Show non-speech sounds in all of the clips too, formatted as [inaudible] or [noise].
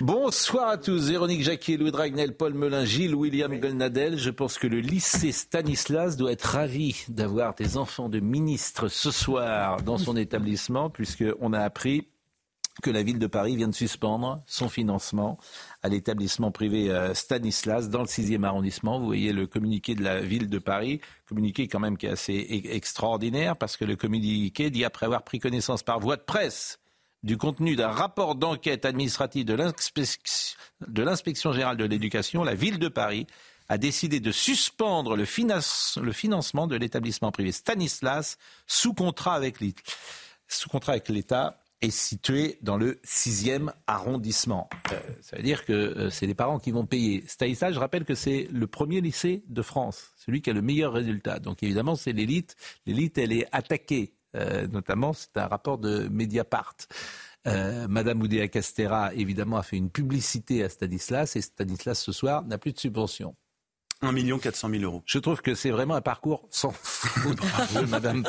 Bonsoir à tous. Véronique Jacquier, Louis Dragnel, Paul Melun, Gilles, William Golnadel. Je pense que le lycée Stanislas doit être ravi d'avoir des enfants de ministres ce soir dans son établissement, puisqu'on a appris que la ville de Paris vient de suspendre son financement à l'établissement privé euh, Stanislas dans le 6e arrondissement. Vous voyez le communiqué de la ville de Paris, communiqué quand même qui est assez e- extraordinaire parce que le communiqué dit après avoir pris connaissance par voie de presse du contenu d'un rapport d'enquête administrative de l'inspection générale de l'éducation, la ville de Paris a décidé de suspendre le, financement de l'établissement privé Stanislas sous contrat avec l'État est situé dans le 6e arrondissement. Euh, ça veut dire que euh, c'est les parents qui vont payer. Stanislas, je rappelle que c'est le premier lycée de France, celui qui a le meilleur résultat. Donc évidemment, c'est l'élite. L'élite, elle est attaquée. Euh, notamment, c'est un rapport de Mediapart. Madame Oudéa Castera, évidemment, a fait une publicité à Stanislas et Stanislas, ce soir, n'a plus de subvention. 1 400 000 euros. Je trouve que c'est vraiment un parcours sans faute [laughs] de Madame,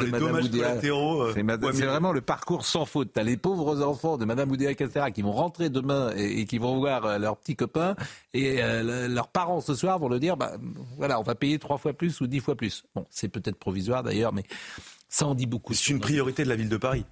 les Madame Oudéa. Euh, c'est, vraiment le parcours sans faute. T'as les pauvres enfants de Madame Oudéa Castera qui vont rentrer demain et, qui vont voir euh, leurs petits copains et euh, leurs parents ce soir vont leur dire, bah, voilà, on va payer trois fois plus ou dix fois plus. Bon, c'est peut-être provisoire d'ailleurs, mais ça en dit beaucoup. C'est une priorité de la ville de Paris.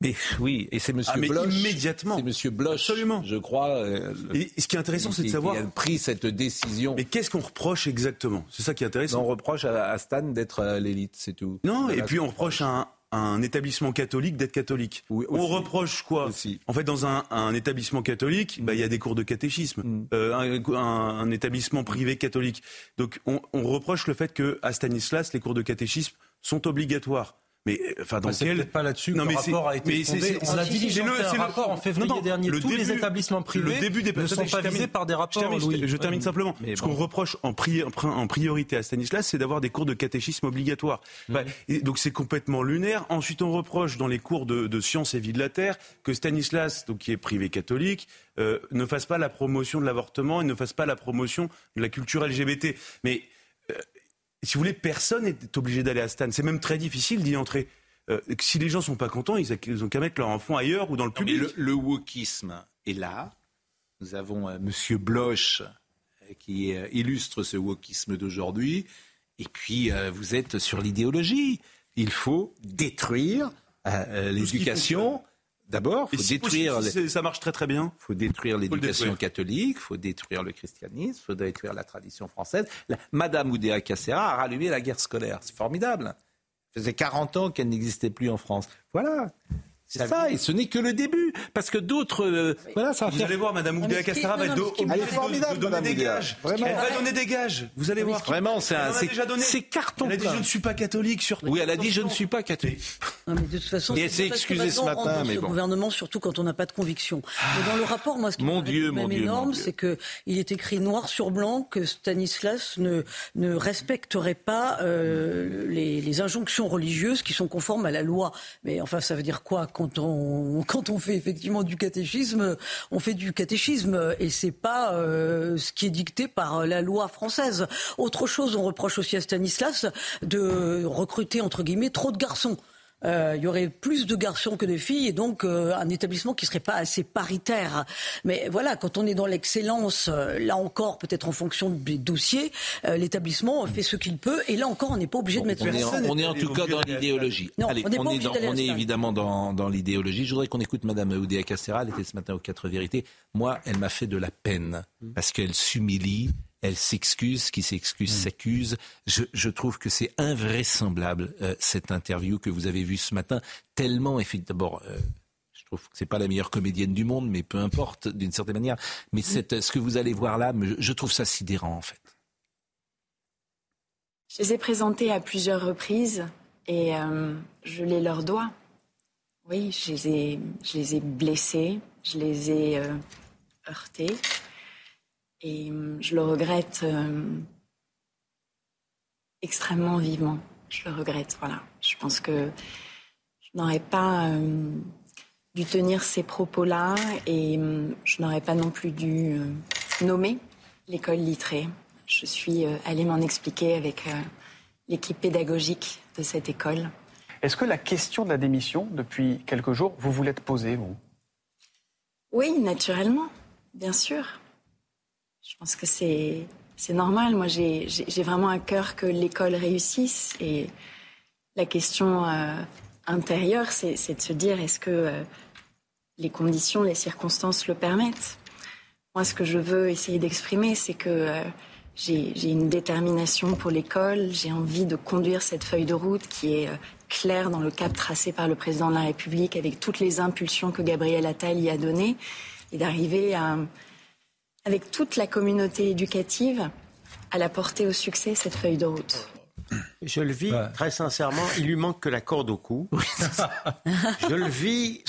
Mais oui, et c'est Monsieur ah, Bloch. Immédiatement. C'est Monsieur Bloch. Absolument. Je crois. Euh, et ce qui est intéressant, c'est de savoir. Qui a pris cette décision. Mais qu'est-ce qu'on reproche exactement? C'est ça qui est intéressant. on reproche à, Stan d'être euh, l'élite, c'est tout. Non, et puis on reproche à un, établissement catholique d'être catholique. Oui, on reproche quoi? Aussi. En fait, dans un, établissement catholique, bah, il y a des cours de catéchisme. Mm. Euh, un, établissement privé catholique. Donc, on, on reproche le fait que à Stanislas, les cours de catéchisme sont obligatoires. Mais enfin, dans quel pas là-dessus que le rapport a été fondé. On a diligé un rapport en février dernier. Tous les établissements privés le début des... ne sont pas visés par des rapports. Je termine, simplement. Ce qu'on reproche en, priorité à Stanislas, c'est d'avoir des cours de catéchisme obligatoires. Bah, donc c'est complètement lunaire. Ensuite, on reproche dans les cours de, sciences et vie de la terre que Stanislas, donc qui est privé catholique, euh, ne fasse pas la promotion de l'avortement et ne fasse pas la promotion de la culture LGBT. Mais si vous voulez, personne n'est obligé d'aller à Stan. C'est même très difficile d'y entrer. Euh, si les gens sont pas contents, ils, ont qu'à mettre leur enfant ailleurs ou dans le public. le, wokisme est là. Nous avons euh, Monsieur Bloch euh, qui illustre ce wokisme d'aujourd'hui. Et puis, vous êtes sur l'idéologie. Il faut détruire l'éducation D'abord, faut détruire. ça marche très très bien. Faut détruire l'éducation catholique, faut détruire le christianisme, faut détruire la tradition française. Madame Oudéa Cassera a rallumé la guerre scolaire. C'est formidable. Ça faisait 40 ans qu'elle n'existait plus en France. Voilà. C'est ça, et ce n'est que le début, parce que d'autres, euh, voilà, ça va Vous allez voir, Madame Oudéa Castera va être Elle est formidable, donner des gages. Vraiment. Elle va donner des gages. Vous allez voir. Vraiment, c'est un, c'est carton. Elle a dit je ne suis pas catholique. Surtout. Oui, elle a dit je ne suis pas catholique. Non, mais de toute façon, et elle s'est excusée ce matin, mais bon. gouvernement, surtout quand on n'a pas de conviction. Mais dans le rapport, moi, ce qui mon Dieu, même énorme, c'est que il est écrit noir sur blanc que Stanislas ne ne respecterait pas euh, les, les injonctions religieuses qui sont conformes à la loi. Mais enfin, ça veut dire quoi quand on fait effectivement du catéchisme, on fait du catéchisme et c'est pas euh, ce qui est dicté par la loi française. Autre chose, on reproche aussi à Stanislas de recruter entre guillemets trop de garçons. Euh, il y aurait plus de garçons que de filles et donc euh, un établissement qui serait pas assez paritaire. Mais voilà, quand on est dans l'excellence, euh, là encore, peut-être en fonction des dossiers, l'établissement fait ce qu'il peut et là encore, on n'est pas obligé de mettre. On, est en, on est en tout cas dans l'idéologie. On est, on est, dans, on est évidemment dans, dans l'idéologie. Je voudrais qu'on écoute Madame Oudéa Castera. Elle était ce matin aux quatre vérités. Moi, elle m'a fait de la peine parce qu'elle s'humilie elle s'excuse, qui s'excuse mm. s'accuse. Je, trouve que c'est invraisemblable euh, cette interview que vous avez vue ce matin, tellement d'abord. Euh, je trouve que c'est pas la meilleure comédienne du monde, mais peu importe d'une certaine manière. Mais mm. ce que vous allez voir là, je trouve ça sidérant en fait. Je les ai présentés à plusieurs reprises et euh, je les leur dois. Oui, je les ai, je les ai blessés, je les ai euh, heurtés. Et hum, je le regrette euh, extrêmement vivement. Je le regrette, voilà. Je pense que je n'aurais pas euh, dû tenir ces propos-là et hum, je n'aurais pas non plus dû nommer l'école littrée. Je suis allée m'en expliquer avec l'équipe pédagogique de cette école. Est-ce que la question de la démission, depuis quelques jours, vous vous l'êtes posée, vous? Oui, naturellement, bien sûr. Je pense que c'est, normal. Moi, j'ai, vraiment un cœur que l'école réussisse. Et la question euh, intérieure, c'est, de se dire est-ce que euh, les conditions, les circonstances le permettent? Moi, ce que je veux essayer d'exprimer, c'est que euh, j'ai, une détermination pour l'école. J'ai envie de conduire cette feuille de route qui est clair dans le cap tracé par le président de la République, avec toutes les impulsions que Gabriel Attal y a données, et d'arriver avec toute la communauté éducative, à la porter au succès cette feuille de route. Je le vis très sincèrement. Il lui manque que la corde au cou. [laughs] je le vis.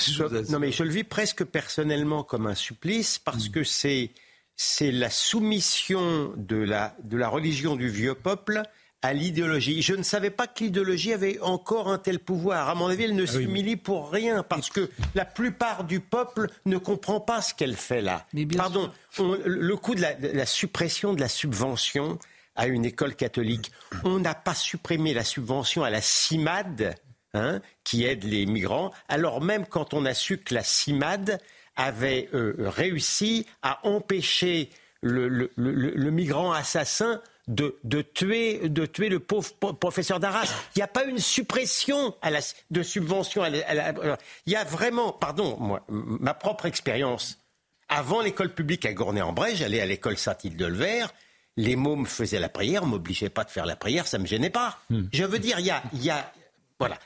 non mais je le vis presque personnellement comme un supplice parce mm. que c'est c'est la soumission de la de la religion du vieux peuple à l'idéologie. Je ne savais pas que l'idéologie avait encore un tel pouvoir. À mon avis, elle ne ah s'humilie pour rien, parce que la plupart du peuple ne comprend pas ce qu'elle fait là. Pardon, le coup de la, suppression de la subvention à une école catholique, on n'a pas supprimé la subvention à la CIMAD, hein, qui aide les migrants, alors même quand on a su que la CIMAD avait euh, réussi à empêcher le migrant assassin de, tuer, de tuer le pauvre professeur d'Arras. Il n'y a pas une suppression à la, de subvention. il y a vraiment, pardon, moi, ma propre expérience. Avant l'école publique à Gournay-en-Bray, j'allais à l'école Saint-Hilde-de-Vert. Les mômes faisaient la prière, m'obligeaient pas de faire la prière, ça me gênait pas. Hmm. Je veux dire, il y a, y a, voilà.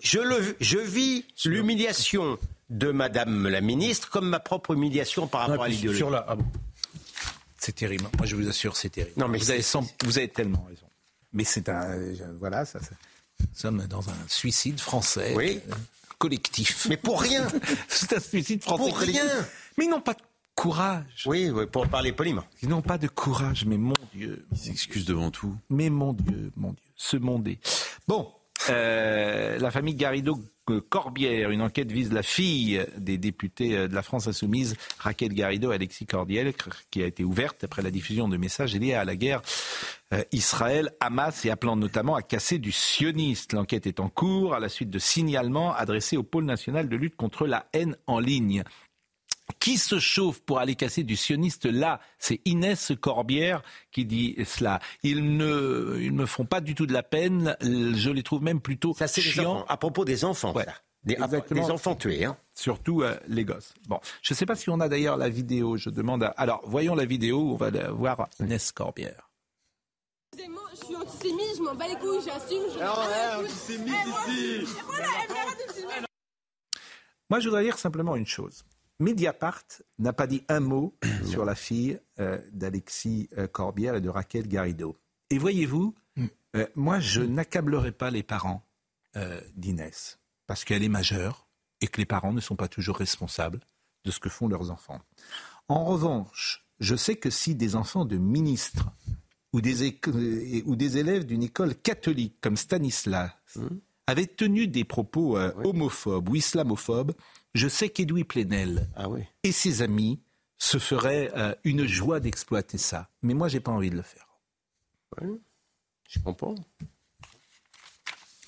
Je, le, je vis l'humiliation de Madame la ministre comme ma propre humiliation par rapport à l'idéologie. C'est terrible. Moi, je vous assure, c'est terrible. Non, mais vous avez, vous avez tellement raison. Mais c'est un. Voilà, ça, nous sommes dans un suicide français. Oui. Euh, collectif. Mais pour rien [laughs] C'est un suicide français. Pour rien Mais ils n'ont pas de courage. Oui, oui, pour parler poliment. Ils n'ont pas de courage, mais mon Dieu. Ils s'excusent devant tout. Mais mon Dieu, mon Dieu. Ce mondé. Bon, euh, la famille Garrido Corbière. Une enquête vise la fille des députés euh, de la France insoumise, Raquel Garrido, Alexis Cordiel, qui a été ouverte après la diffusion de messages liés à la guerre euh, Israël-Hamas et appelant notamment à casser du sioniste. L'enquête est en cours à la suite de signalements adressés au pôle national de lutte contre la haine en ligne. Qui se chauffe pour aller casser du sioniste là? C'est Inès Corbière qui dit cela. Ils ne, ils me font pas du tout de la peine. Je les trouve même plutôt ça, chiants. À propos des enfants, Des, enfants tués, hein. Surtout euh, les gosses. Bon, je ne sais pas si on a d'ailleurs la vidéo. Je demande. À... Alors, voyons la vidéo. On va voir Inès Corbière. Excusez-moi, je suis antisémite, je m'en bats les couilles, j'assume. Je non, ouais, antisémite ici. Moi, je voudrais dire simplement une chose. Mediapart n'a pas dit un mot [clears throat] sur la fille euh, d'Alexis euh, Corbière et de Raquel Garrido. Et voyez-vous, mm. euh, moi, je n'accablerai pas les parents d'Inès, parce qu'elle est majeure et que les parents ne sont pas toujours responsables de ce que font leurs enfants. En revanche, je sais que si des enfants de ministres ou des, ou des élèves d'une école catholique comme Stanislas mm. avaient tenu des propos homophobes ou islamophobes, je sais qu'Edoui Plenel ah et ses amis se feraient euh, une joie d'exploiter ça. Mais moi, j'ai pas envie de le faire. Oui, je comprends.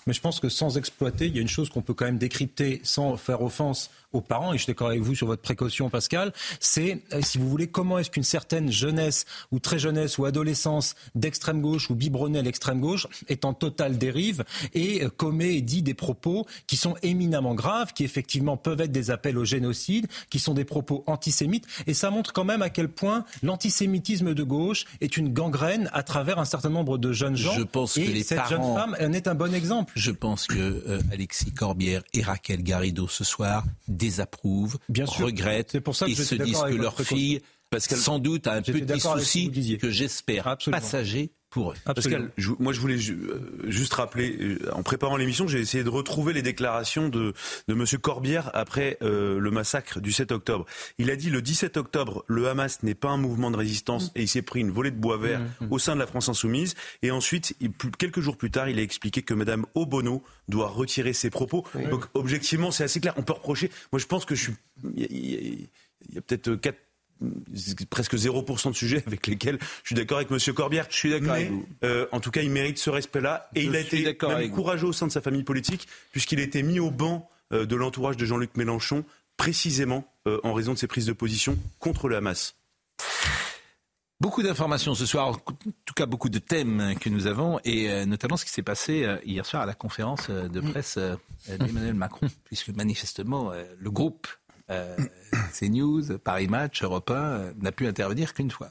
Mais je pense que sans exploiter, il y a une chose qu'on peut quand même décrypter sans faire offense aux parents, et je suis d'accord avec vous sur votre précaution, Pascal, c'est, euh, si vous voulez, comment est-ce qu'une certaine jeunesse, ou très jeunesse, ou adolescence d'extrême gauche, ou biberonnée à l'extrême gauche, est en totale dérive et euh, commet et dit des propos qui sont éminemment graves, qui effectivement peuvent être des appels au génocide, qui sont des propos antisémites, et ça montre quand même à quel point l'antisémitisme de gauche est une gangrène à travers un certain nombre de jeunes gens. Je pense et que les cette parents... jeune femme en est un bon exemple. Je pense que euh, Alexis Corbière et Raquel Garrido ce soir désapprouvent, Bien sûr. regrettent et se disent que leur fille, parce qu'elle sans doute a un petit souci que j'espère passager, pour eux. Pascal, moi je voulais juste rappeler, en préparant l'émission, j'ai essayé de retrouver les déclarations de, de M. Corbière après le massacre du 7 octobre. Il a dit le 17 octobre, le Hamas n'est pas un mouvement de résistance et il s'est pris une volée de bois vert mm, mm. au sein de la France insoumise. Et ensuite, quelques jours plus tard, il a expliqué que Mme Obono doit retirer ses propos. Donc objectivement, c'est assez clair. On peut reprocher. Moi, je pense que je suis. Il y a, peut-être quatre presque 0% de sujets avec lesquels je suis d'accord avec M. Corbière. Je suis d'accord avec vous. Euh, en tout cas, il mérite ce respect-là. Et il a été même courageux au sein de sa famille politique, puisqu'il a été mis au banc euh, de l'entourage de Jean-Luc Mélenchon, précisément euh, en raison de ses prises de position contre le Hamas. Beaucoup d'informations ce soir, en tout cas beaucoup de thèmes que nous avons, et euh, notamment ce qui s'est passé euh, hier soir à la conférence de presse d'Emmanuel Macron, puisque manifestement le groupe [coughs] CNews, Paris Match, Europe 1 n'a pu intervenir qu'une fois.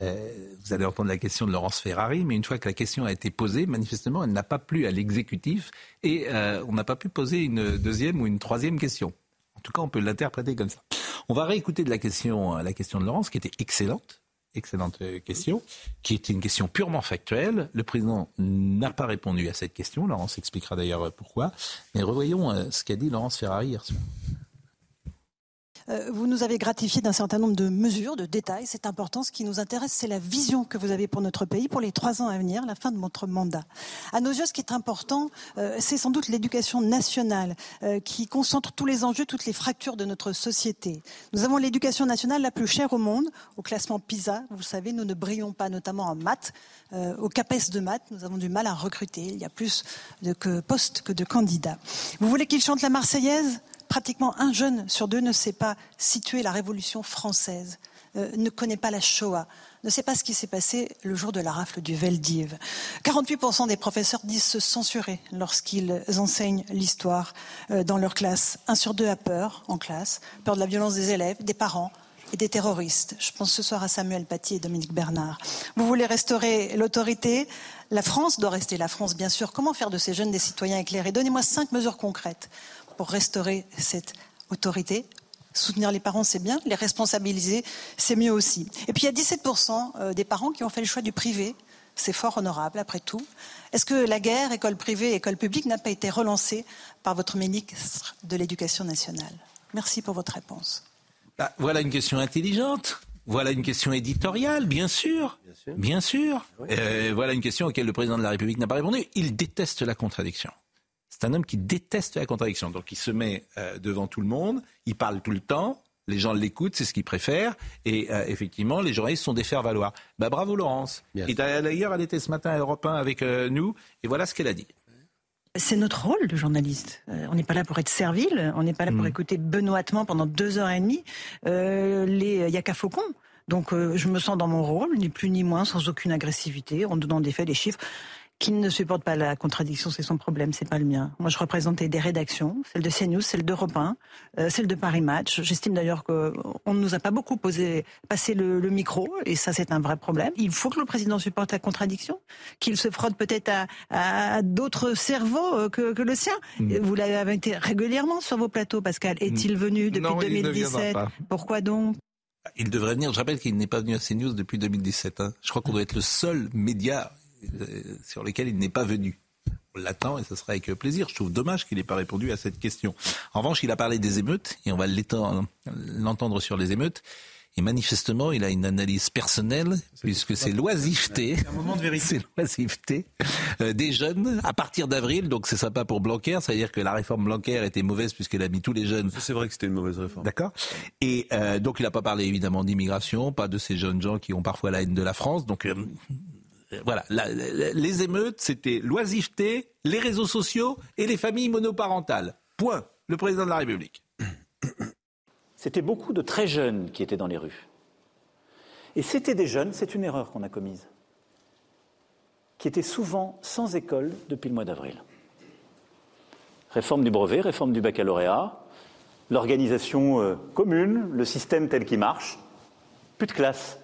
vous allez entendre la question de Laurence Ferrari, mais une fois que la question a été posée, manifestement, elle n'a pas plu à l'exécutif et on n'a pas pu poser une deuxième ou une troisième question. En tout cas, on peut l'interpréter comme ça. On va réécouter la question, de Laurence, qui était excellente Excellente question, qui était une question purement factuelle. Le président n'a pas répondu à cette question. Laurence expliquera d'ailleurs pourquoi. Mais revoyons euh, ce qu'a dit Laurence Ferrari hier soir. Euh, vous nous avez gratifié d'un certain nombre de mesures, de détails. C'est important. Ce qui nous intéresse, c'est la vision que vous avez pour notre pays pour les trois ans à venir, la fin de votre mandat. À nos yeux, ce qui est important, euh, c'est sans doute l'éducation nationale euh, qui concentre tous les enjeux, toutes les fractures de notre société. Nous avons l'éducation nationale la plus chère au monde. Au classement PISA, vous le savez, nous ne brillons pas, notamment en maths. au CAPES de maths, nous avons du mal à recruter. Il y a plus de postes que de candidats. Vous voulez qu'il chante la Marseillaise? Pratiquement un jeune sur deux ne sait pas situer la Révolution française, euh, ne connaît pas la Shoah, ne sait pas ce qui s'est passé le jour de la rafle du Veldiv. 48% des professeurs disent se censurer lorsqu'ils enseignent l'histoire euh, dans leur classe. Un sur deux a peur en classe, peur de la violence des élèves, des parents, et des terroristes. Je pense ce soir à Samuel Paty et Dominique Bernard. Vous voulez restaurer l'autorité? La France doit rester la France, bien sûr. Comment faire de ces jeunes des citoyens éclairés? Donnez-moi cinq mesures concrètes pour restaurer cette autorité. Soutenir les parents, c'est bien. Les responsabiliser, c'est mieux aussi. Et puis il y a 17% euh, des parents qui ont fait le choix du privé. C'est fort honorable, après tout. Est-ce que la guerre, école privée, école publique, n'a pas été relancée par votre ministre de l'Éducation nationale? Merci pour votre réponse. Bah, voilà une question intelligente. Voilà une question éditoriale, bien sûr. Bien sûr. Euh, voilà une question auquel le président de la République n'a pas répondu. Il déteste la contradiction. C'est un homme qui déteste la contradiction. Donc il se met euh, devant tout le monde, il parle tout le temps, les gens l'écoutent, c'est ce qu'il préfère. Et euh, effectivement, les journalistes sont des faire-valoir. Bah, bravo Laurence. Et d'ailleurs, elle était ce matin à Europe 1 avec euh, nous, et voilà ce qu'elle a dit. C'est notre rôle de journaliste. on n'est pas là pour être servile, on n'est pas là pour mm. écouter benoîtement pendant deux heures et demie les Yaka Faucon. Donc je me sens dans mon rôle, ni plus ni moins, sans aucune agressivité, en donnant des faits, des chiffres qui ne supporte pas la contradiction, c'est son problème, c'est pas le mien. Moi, je représentais des rédactions, celle de CNews, celle d'Europe 1, euh, celle de Paris Match. J'estime d'ailleurs qu'on ne nous a pas beaucoup posé, passé le, micro, et ça, c'est un vrai problème. Il faut que le président supporte la contradiction, qu'il se frotte peut-être à, d'autres cerveaux euh, que, le sien. Mm. Vous l'avez été régulièrement sur vos plateaux, Pascal. Est-il venu depuis 2017 Pourquoi donc? Il devrait venir. Je rappelle qu'il n'est pas venu à CNews depuis 2017. Hein. Je crois qu'on doit être le seul média sur lesquels il n'est pas venu. On l'attend et ce sera avec plaisir. Je trouve dommage qu'il n'ait pas répondu à cette question. En revanche, il a parlé des émeutes et on va l'entendre sur les émeutes. Et manifestement, il a une analyse personnelle, puisque c'est l'oisiveté, c'est l'oisiveté euh, des jeunes à partir d'avril. Donc c'est sympa pour Blanquer, c'est-à-dire que la réforme Blanquer était mauvaise puisqu'elle a mis tous les jeunes. C'est vrai que c'était une mauvaise réforme. D'accord. Et euh, donc il n'a pas parlé évidemment d'immigration, pas de ces jeunes gens qui ont parfois la haine de la France. Donc voilà, les émeutes, c'était l'oisiveté, les réseaux sociaux et les familles monoparentales. Point. Le président de la République. C'était beaucoup de très jeunes qui étaient dans les rues. Et c'était des jeunes, c'est une erreur qu'on a commise, qui étaient souvent sans école depuis le mois d'avril. Réforme du brevet, réforme du baccalauréat, l'organisation euh, commune, le système tel qu'il marche, plus de classe,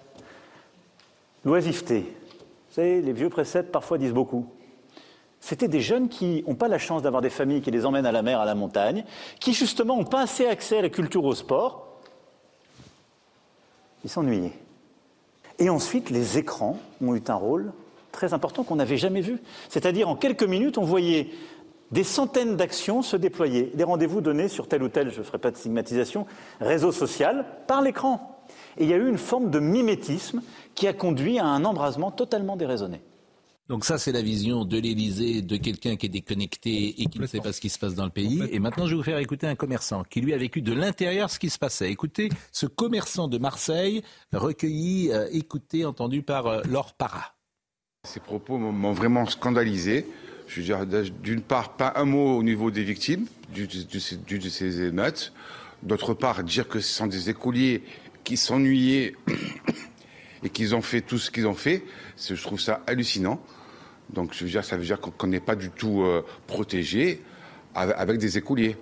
l'oisiveté, savez, les vieux préceptes parfois disent beaucoup. C'était des jeunes qui n'ont pas la chance d'avoir des familles qui les emmènent à la mer, à la montagne, qui justement n'ont pas assez accès à la culture, au sport. Ils s'ennuyaient. Et ensuite, les écrans ont eu un rôle très important qu'on n'avait jamais vu. C'est-à-dire en quelques minutes, on voyait des centaines d'actions se déployer, des rendez-vous donnés sur tel ou tel, je ne ferai pas de stigmatisation, réseau social par l'écran. Et il y a eu une forme de mimétisme qui a conduit à un embrasement totalement déraisonné. Donc ça, c'est la vision de l'Élysée, de quelqu'un qui est déconnecté et qui ne sait pas ce qui se passe dans le pays. Et maintenant, je vais vous faire écouter un commerçant qui, lui, a vécu de l'intérieur ce qui se passait. Écoutez, ce commerçant de Marseille, recueilli, euh, écouté, entendu par euh, Laure Parra. Ces propos m'ont vraiment scandalisé. Je veux dire, d'une part, pas un mot au niveau des victimes de ces émeutes. D'autre part, dire que ce sont des écoliers qui s'ennuyaient [coughs] et qu'ils ont fait tout ce qu'ils ont fait, je trouve ça hallucinant. Donc, je veux dire, ça veut dire qu'on n'est pas du tout euh, protégé avec des écoliers.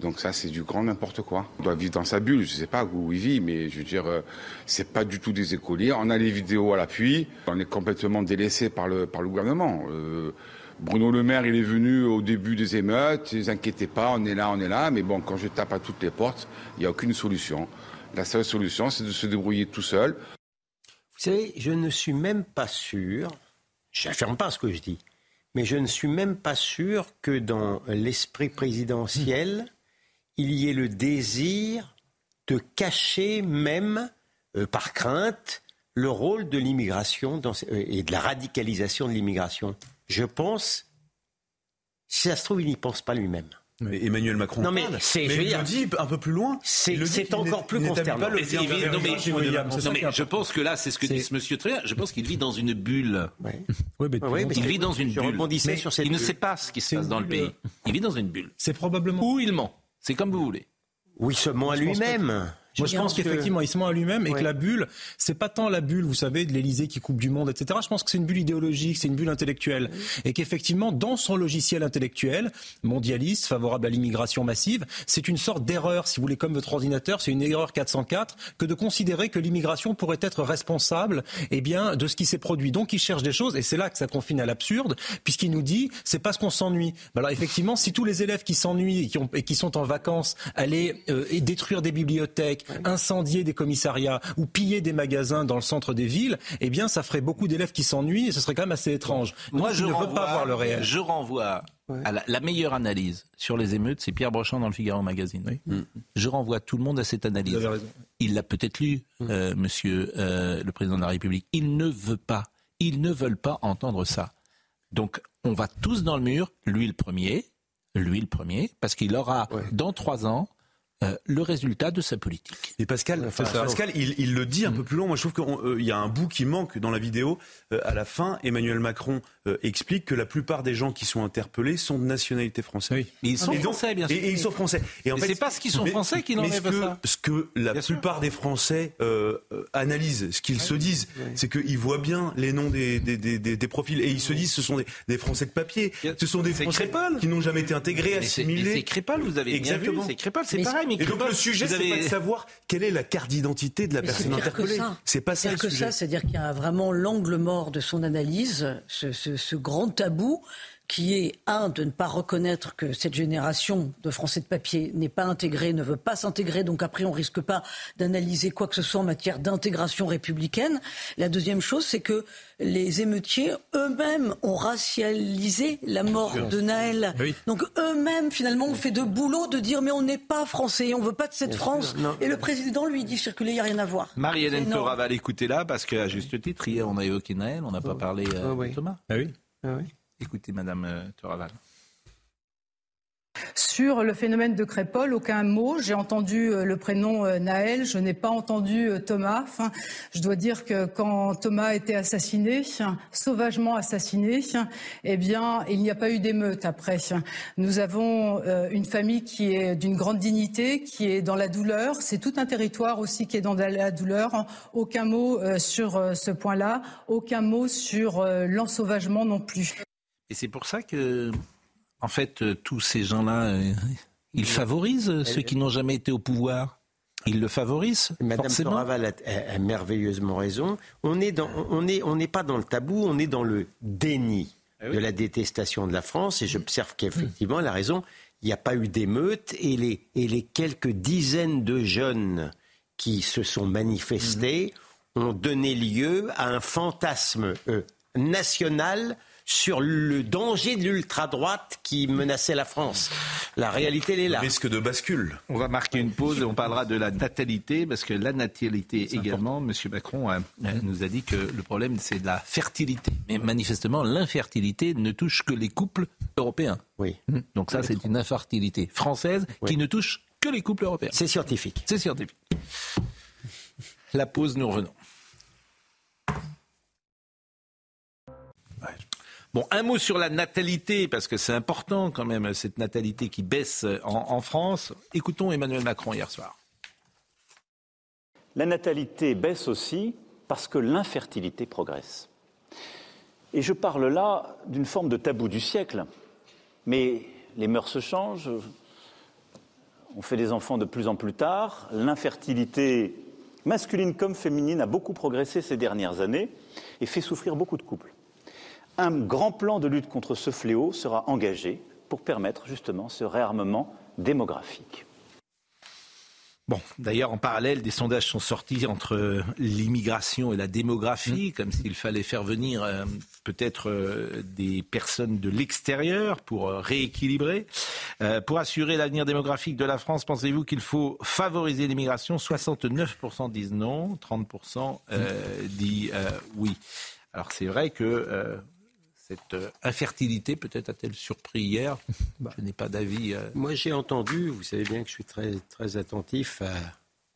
Donc ça, c'est du grand n'importe quoi. On doit vivre dans sa bulle. Je ne sais pas où il vit, mais je veux dire, euh, c'est pas du tout des écoliers. On a les vidéos à l'appui. On est complètement délaissé par le par le gouvernement. Euh, Bruno Le Maire, il est venu au début des émeutes. Ne vous inquiétez pas, on est là, on est là. Mais bon, quand je tape à toutes les portes, il n'y a aucune solution. La seule solution, c'est de se débrouiller tout seul. Vous savez, je ne suis même pas sûr. Je n'affirme pas ce que je dis mais je ne suis même pas sûr que dans l'esprit présidentiel, il y ait le désir de cacher même, euh, par crainte, le rôle de l'immigration euh, et de la radicalisation de l'immigration. Je pense, si ça se trouve, il n'y pense pas lui-même. Mais Emmanuel Macron non mais c'est je il dit un peu plus loin. C'est encore plus consternant. mais, je pense que là, c'est ce que dit ce monsieur Je pense qu'il vit dans une bulle. [laughs] Oui. mais il vit dans une bulle. Sur il ne sait pas ce qui se passe dans le pays. Il vit dans une bulle. C'est probablement. Où il ment. C'est comme vous voulez. Oui, seulement à lui-même. Moi, je pense qu'effectivement, il se ment à lui-même et que la bulle, c'est pas tant la bulle, vous savez, de l'Élysée qui coupe du monde, etc. Je pense que c'est une bulle idéologique, c'est une bulle intellectuelle. Et qu'effectivement, dans son logiciel intellectuel, mondialiste, favorable à l'immigration massive, c'est une sorte d'erreur, si vous voulez, comme votre ordinateur, c'est une erreur 404, que de considérer que l'immigration pourrait être responsable, eh bien, de ce qui s'est produit. Donc, il cherche des choses, et c'est là que ça confine à l'absurde, puisqu'il nous dit, c'est parce qu'on s'ennuie. Alors, effectivement, si tous les élèves qui s'ennuient et qui, et qui sont en vacances allaient euh, détruire des bibliothèques, incendier des commissariats ou piller des magasins dans le centre des villes, eh bien, ça ferait beaucoup d'élèves qui s'ennuient et ce serait quand même assez étrange. Moi, je, ne veux pas voir le réel. Je renvoie à la, meilleure analyse sur les émeutes, c'est Pierre Brochand dans le Figaro Magazine. Mm. Je renvoie tout le monde à cette analyse. Il l'a peut-être lu, mm. euh, Monsieur euh, le président de la République. Il ne veut pas, ils ne veulent pas entendre ça. Donc, on va tous dans le mur, lui le premier, lui le premier, parce qu'il aura dans trois ans euh, le résultat de sa politique. Et Pascal, Pascal il, le dit un peu plus long. Moi, je trouve qu'il euh, y a un bout qui manque dans la vidéo. Euh, à la fin, Emmanuel Macron explique que la plupart des gens qui sont interpellés sont de nationalité française. Oui. ils sont français, bien sûr. Et, ils sont français. Et en fait, c'est pas ce qu'ils sont français qui n'enlève ce ça. Ce que la plupart des Français analysent, ce qu'ils se disent, c'est qu'ils voient bien les noms des, des, des, des, profils et ils se disent ce sont des, Français de papier. Ce sont des Français qui n'ont jamais été intégrés, assimilés. C'est Crépal, vous avez Exactement. bien vu. C'est Crépal, c'est pareil. Et donc le sujet, c'est pas de savoir quelle est la carte d'identité de la personne interpellée. C'est pas ça le que sujet. ça, c'est-à-dire qu'il y a vraiment l'angle mort de son analyse, ce, ce, ce grand tabou qui est, un, de ne pas reconnaître que cette génération de Français de papier n'est pas intégrée, ne veut pas s'intégrer, donc après on risque pas d'analyser quoi que ce soit en matière d'intégration républicaine. La deuxième chose, c'est que les émeutiers eux-mêmes ont racialisé la mort de Naël. Donc eux-mêmes, finalement, ont fait de boulot de dire mais on n'est pas français, on veut pas de cette France. Et le président lui dit circuler, il n'y a rien à voir. Marie-Hélène Toraval, écoutez là, parce qu'à juste titre, hier on a évoqué Naël, on n'a pas parlé euh, de Thomas. Ah oui. Ah oui. Écoutez, Madame euh, Toraval. Sur le phénomène de Crépol, aucun mot. J'ai entendu euh, le prénom euh, Naël, je n'ai pas entendu Thomas. Je dois dire que quand Thomas a été assassiné, sauvagement assassiné, eh bien, il n'y a pas eu d'émeute après. Nous avons une famille qui est d'une grande dignité, qui est dans la douleur. C'est tout un territoire aussi qui est dans la douleur. Aucun mot sur ce point-là, aucun mot sur l'ensauvagement non plus. Et c'est pour ça que, en fait, euh, tous ces gens-là, euh, ils favorisent ceux qui n'ont jamais été au pouvoir. Ils le favorisent. Madame forcément. Toraval a, merveilleusement raison. On n'est on est, on pas dans le tabou, on est dans le déni ah de la détestation de la France. Et j'observe qu'effectivement, elle a raison. Il n'y a pas eu d'émeute et les, et les quelques dizaines de jeunes qui se sont manifestés mhm. ont donné lieu à un fantasme national sur le danger de l'ultra-droite qui menaçait la France. La réalité, elle est là. Le risque de bascule. On va marquer une pause et on parlera de la natalité, parce que la natalité également, M. Macron euh, nous a dit que le problème, c'est de la fertilité. Mais manifestement, l'infertilité ne touche que les couples européens. Oui. Hum. Donc ça, c'est une infertilité française qui ne touche que les couples européens. C'est scientifique. C'est scientifique. La pause, nous revenons. Bon, un mot sur la natalité, parce que c'est important quand même, cette natalité qui baisse en, en, France. Écoutons Emmanuel Macron hier soir. La natalité baisse aussi parce que l'infertilité progresse. Et je parle là d'une forme de tabou du siècle. Mais les mœurs se changent, on fait des enfants de plus en plus tard, l'infertilité masculine comme féminine a beaucoup progressé ces dernières années et fait souffrir beaucoup de couples un grand plan de lutte contre ce fléau sera engagé pour permettre justement ce réarmement démographique. Bon, d'ailleurs, en parallèle, des sondages sont sortis entre l'immigration et la démographie, comme s'il fallait faire venir euh, peut-être euh, des personnes de l'extérieur pour euh, rééquilibrer. Pour assurer l'avenir démographique de la France, pensez-vous qu'il faut favoriser l'immigration? 69% disent non, 30% disent oui. Alors c'est vrai que cette euh, infertilité peut-être a-t-elle surpris hier? [laughs] Bah. Je n'ai pas d'avis. Euh. Moi, j'ai entendu, vous savez bien que je suis très, très attentif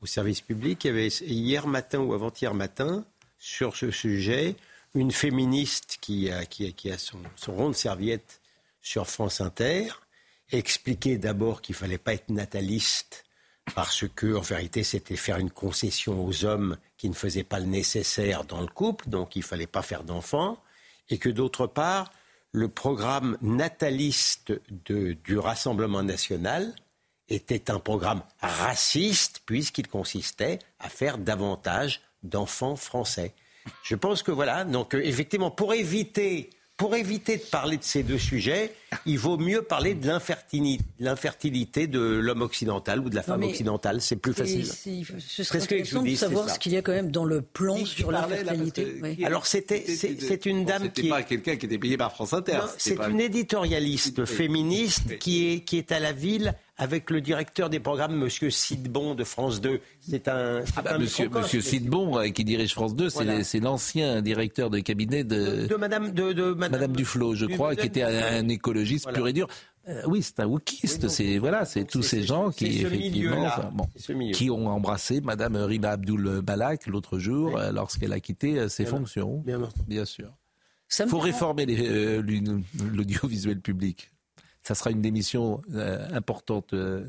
au service public. Il y avait hier matin ou avant-hier matin, sur ce sujet, une féministe qui a, qui qui a son, son, rond de serviette sur France Inter, expliquait d'abord qu'il ne fallait pas être nataliste parce que, en vérité, c'était faire une concession aux hommes qui ne faisaient pas le nécessaire dans le couple, donc il ne fallait pas faire d'enfants et que d'autre part, le programme nataliste du Rassemblement national était un programme raciste puisqu'il consistait à faire davantage d'enfants français. Je pense que voilà, donc euh, effectivement, pour éviter pour éviter de parler de ces deux sujets, il vaut mieux parler de l'infertilité de l'homme occidental ou de la femme occidentale. C'est plus facile. Ce serait intéressant de savoir ce qu'il y a quand même dans le plan sur l'infertilité. Alors c'était c'est une dame qui pas quelqu'un qui était payé par France Inter. C'est une éditorialiste féministe qui est qui est à la ville avec le directeur des programmes, Monsieur Sidbon de France 2. C'est un, ah bah, Monsieur, Monsieur Sidbon euh, qui dirige France 2, c'est l'ancien directeur de cabinet de, de, Madame de, de Madame, Duflo, je crois, qui était un, écologiste pur et dur. Euh, oui, c'est un wokiste. c'est voilà, c'est tous ces gens qui effectivement, qui ont embrassé Madame Riba Abdul Balak l'autre jour euh, lorsqu'elle a quitté ses fonctions. Bien, bien sûr. Il faut réformer l'audiovisuel public ça sera une démission euh, importante, euh,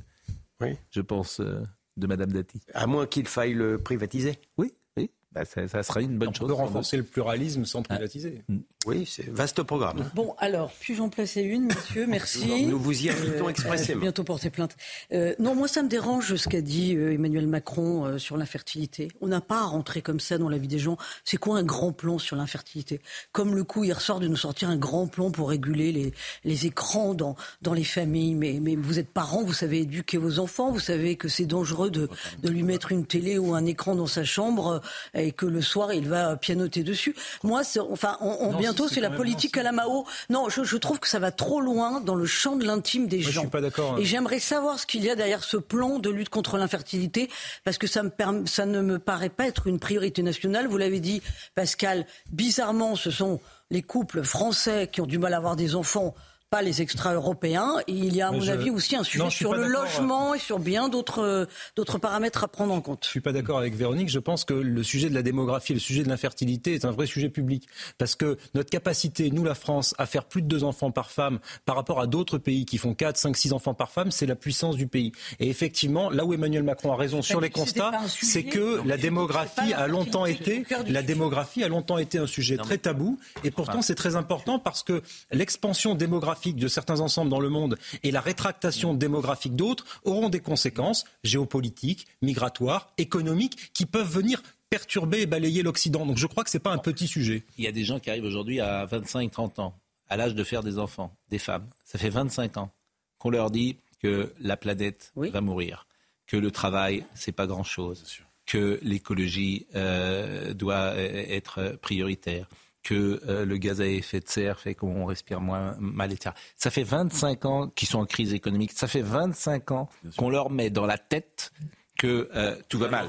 oui. je pense, euh, de Madame Dati. À moins qu'il faille le privatiser. Oui, oui. Bah, ça, ça, sera une bonne On chose. Peut renforcer le pluralisme sans privatiser. Ah. Oui, c'est vaste programme. Bon, alors, puis-je en placer une, monsieur [laughs] Merci. Nous vous y invitons euh, expressément. bientôt porter plainte. Euh, non, moi, ça me dérange ce qu'a dit euh, Emmanuel Macron euh, sur l'infertilité. On n'a pas à rentrer comme ça dans la vie des gens. C'est quoi un grand plan sur l'infertilité? Comme le coup hier soir de nous sortir un grand plan pour réguler les, les écrans dans, dans les familles. Mais, mais vous êtes parents, vous savez éduquer vos enfants, vous savez que c'est dangereux de, de lui mettre une télé ou un écran dans sa chambre et que le soir, il va pianoter dessus. Moi, enfin, on, on bien c'est la politique à la Mao. Non, je, trouve que ça va trop loin dans le champ de l'intime des gens. Je suis pas d'accord. Hein. Et j'aimerais savoir ce qu'il y a derrière ce plan de lutte contre l'infertilité, parce que ça, me ça ne me paraît pas être une priorité nationale. Vous l'avez dit, Pascal. Bizarrement, ce sont les couples français qui ont du mal à avoir des enfants pas les extra-européens. Il y a, à mon avis, aussi un sujet sur le logement et sur bien d'autres d'autres paramètres à prendre en compte. Je suis pas d'accord avec Véronique. Je pense que le sujet de la démographie, le sujet de l'infertilité est un vrai sujet public. Parce que notre capacité, nous, la France, à faire plus de deux enfants par femme par rapport à d'autres pays qui font 4, 5, 6 enfants par femme, c'est la puissance du pays. Et effectivement, là où Emmanuel Macron a raison sur les constats, c'est que la démographie a longtemps été, la démographie a longtemps été un sujet très tabou. Et pourtant, c'est très important parce que l'expansion démographique de certains ensembles dans le monde et la rétractation démographique d'autres auront des conséquences géopolitiques, migratoires, économiques qui peuvent venir perturber et balayer l'Occident. Donc je crois que ce n'est pas un petit sujet. Il y a des gens qui arrivent aujourd'hui à 25-30 ans, à l'âge de faire des enfants, des femmes. Ça fait 25 ans qu'on leur dit que la planète va mourir, que le travail, c'est pas grand-chose, que l'écologie euh, doit euh, être prioritaire, que euh, le gaz à effet de serre fait qu'on respire moins mal, etc. Ça fait 25 ans qu'ils sont en crise économique. Ça fait 25 ans qu'on leur met dans la tête que euh, tout va mal.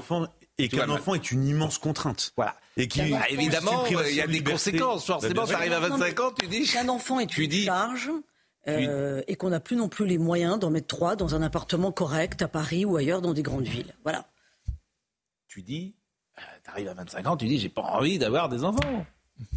et qu'un enfant est une immense contrainte. Voilà. Et qui, bah, évidemment, il y a des conséquences. Forcément, tu arrives à 25 ans, tu dis. Un enfant est une dis, charge. Euh, et qu'on n'a plus non plus les moyens d'en mettre trois dans un appartement correct à Paris ou ailleurs dans des grandes villes. Voilà. Tu dis, tu arrives à 25 ans, tu dis, j'ai pas envie d'avoir des enfants.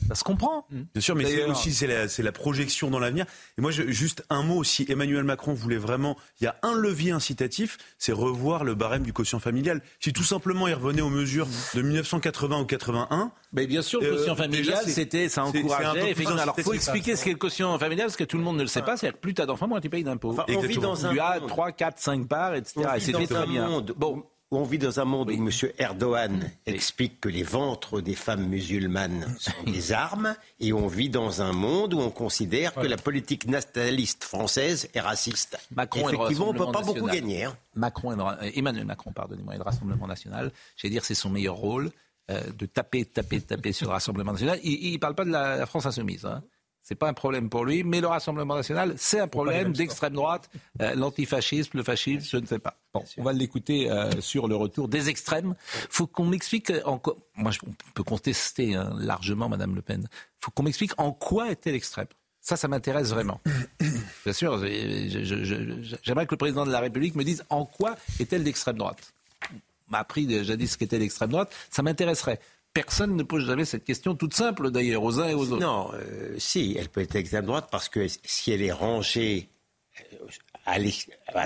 Ça se comprend. Mmh. Bien sûr, mais c'est aussi c'est la, la, projection dans l'avenir. Et moi, je, juste un mot aussi. Emmanuel Macron voulait vraiment. Il y a un levier incitatif, c'est revoir le barème du quotient familial. Si tout simplement il revenait aux mesures de 1980 ou 81. Mais bien sûr, le quotient euh, familial, c'était, ça encourageait. Effectivement. Alors, faut expliquer ce qu'est le quotient familial, parce que tout le monde ne le sait pas. C'est-à-dire que plus tu as d'enfants, moins tu payes d'impôts. Enfin, on vit dans un tu as 3, 4, 5 parts, etc. et c'était très bien. Bon, on vit dans un monde où M. Erdogan explique que les ventres des femmes musulmanes sont des armes, et on vit dans un monde où on considère que la politique nationaliste française est raciste. Macron Effectivement, on ne peut pas beaucoup gagner. Hein. Macron Emmanuel Macron, pardonnez-moi, et le Rassemblement national, j'allais dire, c'est son meilleur rôle. Euh, de taper, taper, taper sur le Rassemblement national. Il ne parle pas de la, France insoumise. Hein. C'est pas un problème pour lui, mais le Rassemblement national, c'est un problème d'extrême droite, euh, l'antifascisme, le fascisme, je ne sais pas. Bon, on va l'écouter euh, sur le retour des extrêmes. Faut qu'on m'explique en quoi. Moi, on peut contester hein, largement Madame Le Pen. Faut qu'on m'explique en quoi était l'extrême. Ça, ça m'intéresse vraiment. [coughs] Bien sûr, j'aimerais que le président de la République me dise en quoi est-elle l'extrême droite. On m'a appris jadis ce qu'était l'extrême droite. Ça m'intéresserait personne ne pose jamais cette question toute simple d'ailleurs aux uns et aux autres. Non, euh, si, elle peut être extrême droite parce que si elle est rangée euh, à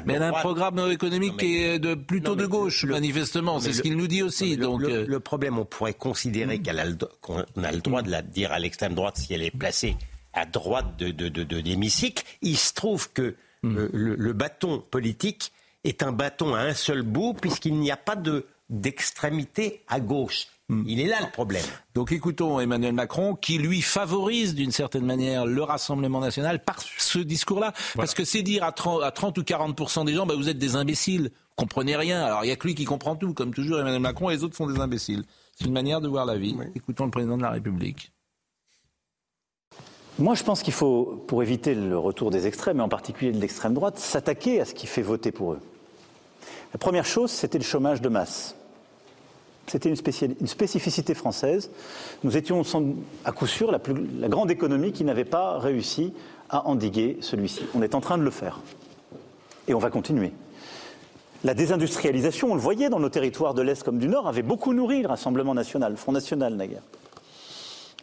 mais elle a un programme économique qui est de, plutôt de gauche, manifestement. C'est ce qu'il nous dit aussi. Le, donc, euh, le, problème, on pourrait considérer mm. qu'elle a qu'on a le droit de la dire à l'extrême droite si elle est placée à droite de, de, de, l'hémicycle. Il se trouve que mm. le, bâton politique est un bâton à un seul bout puisqu'il n'y a pas de d'extrémité à gauche. Hmm. Il est là le problème. Donc écoutons Emmanuel Macron qui lui favorise d'une certaine manière le Rassemblement national par ce discours-là. Parce que c'est dire à 30, ou 40% des gens, bah, vous êtes des imbéciles, vous comprenez rien. Alors il n'y a que lui qui comprend tout, comme toujours Emmanuel Macron, et les autres sont des imbéciles. C'est une manière de voir la vie. Écoutons le président de la République. Moi, je pense qu'il faut, pour éviter le retour des extrêmes, et en particulier de l'extrême droite, s'attaquer à ce qui fait voter pour eux. La première chose, c'était le chômage de masse. C'était une, spécificité française. Nous étions à coup sûr la, la grande économie qui n'avait pas réussi à endiguer celui-ci. On est en train de le faire. Et on va continuer. La désindustrialisation, on le voyait dans nos territoires de l'Est comme du Nord, avait beaucoup nourri le Rassemblement national, le Front national naguère.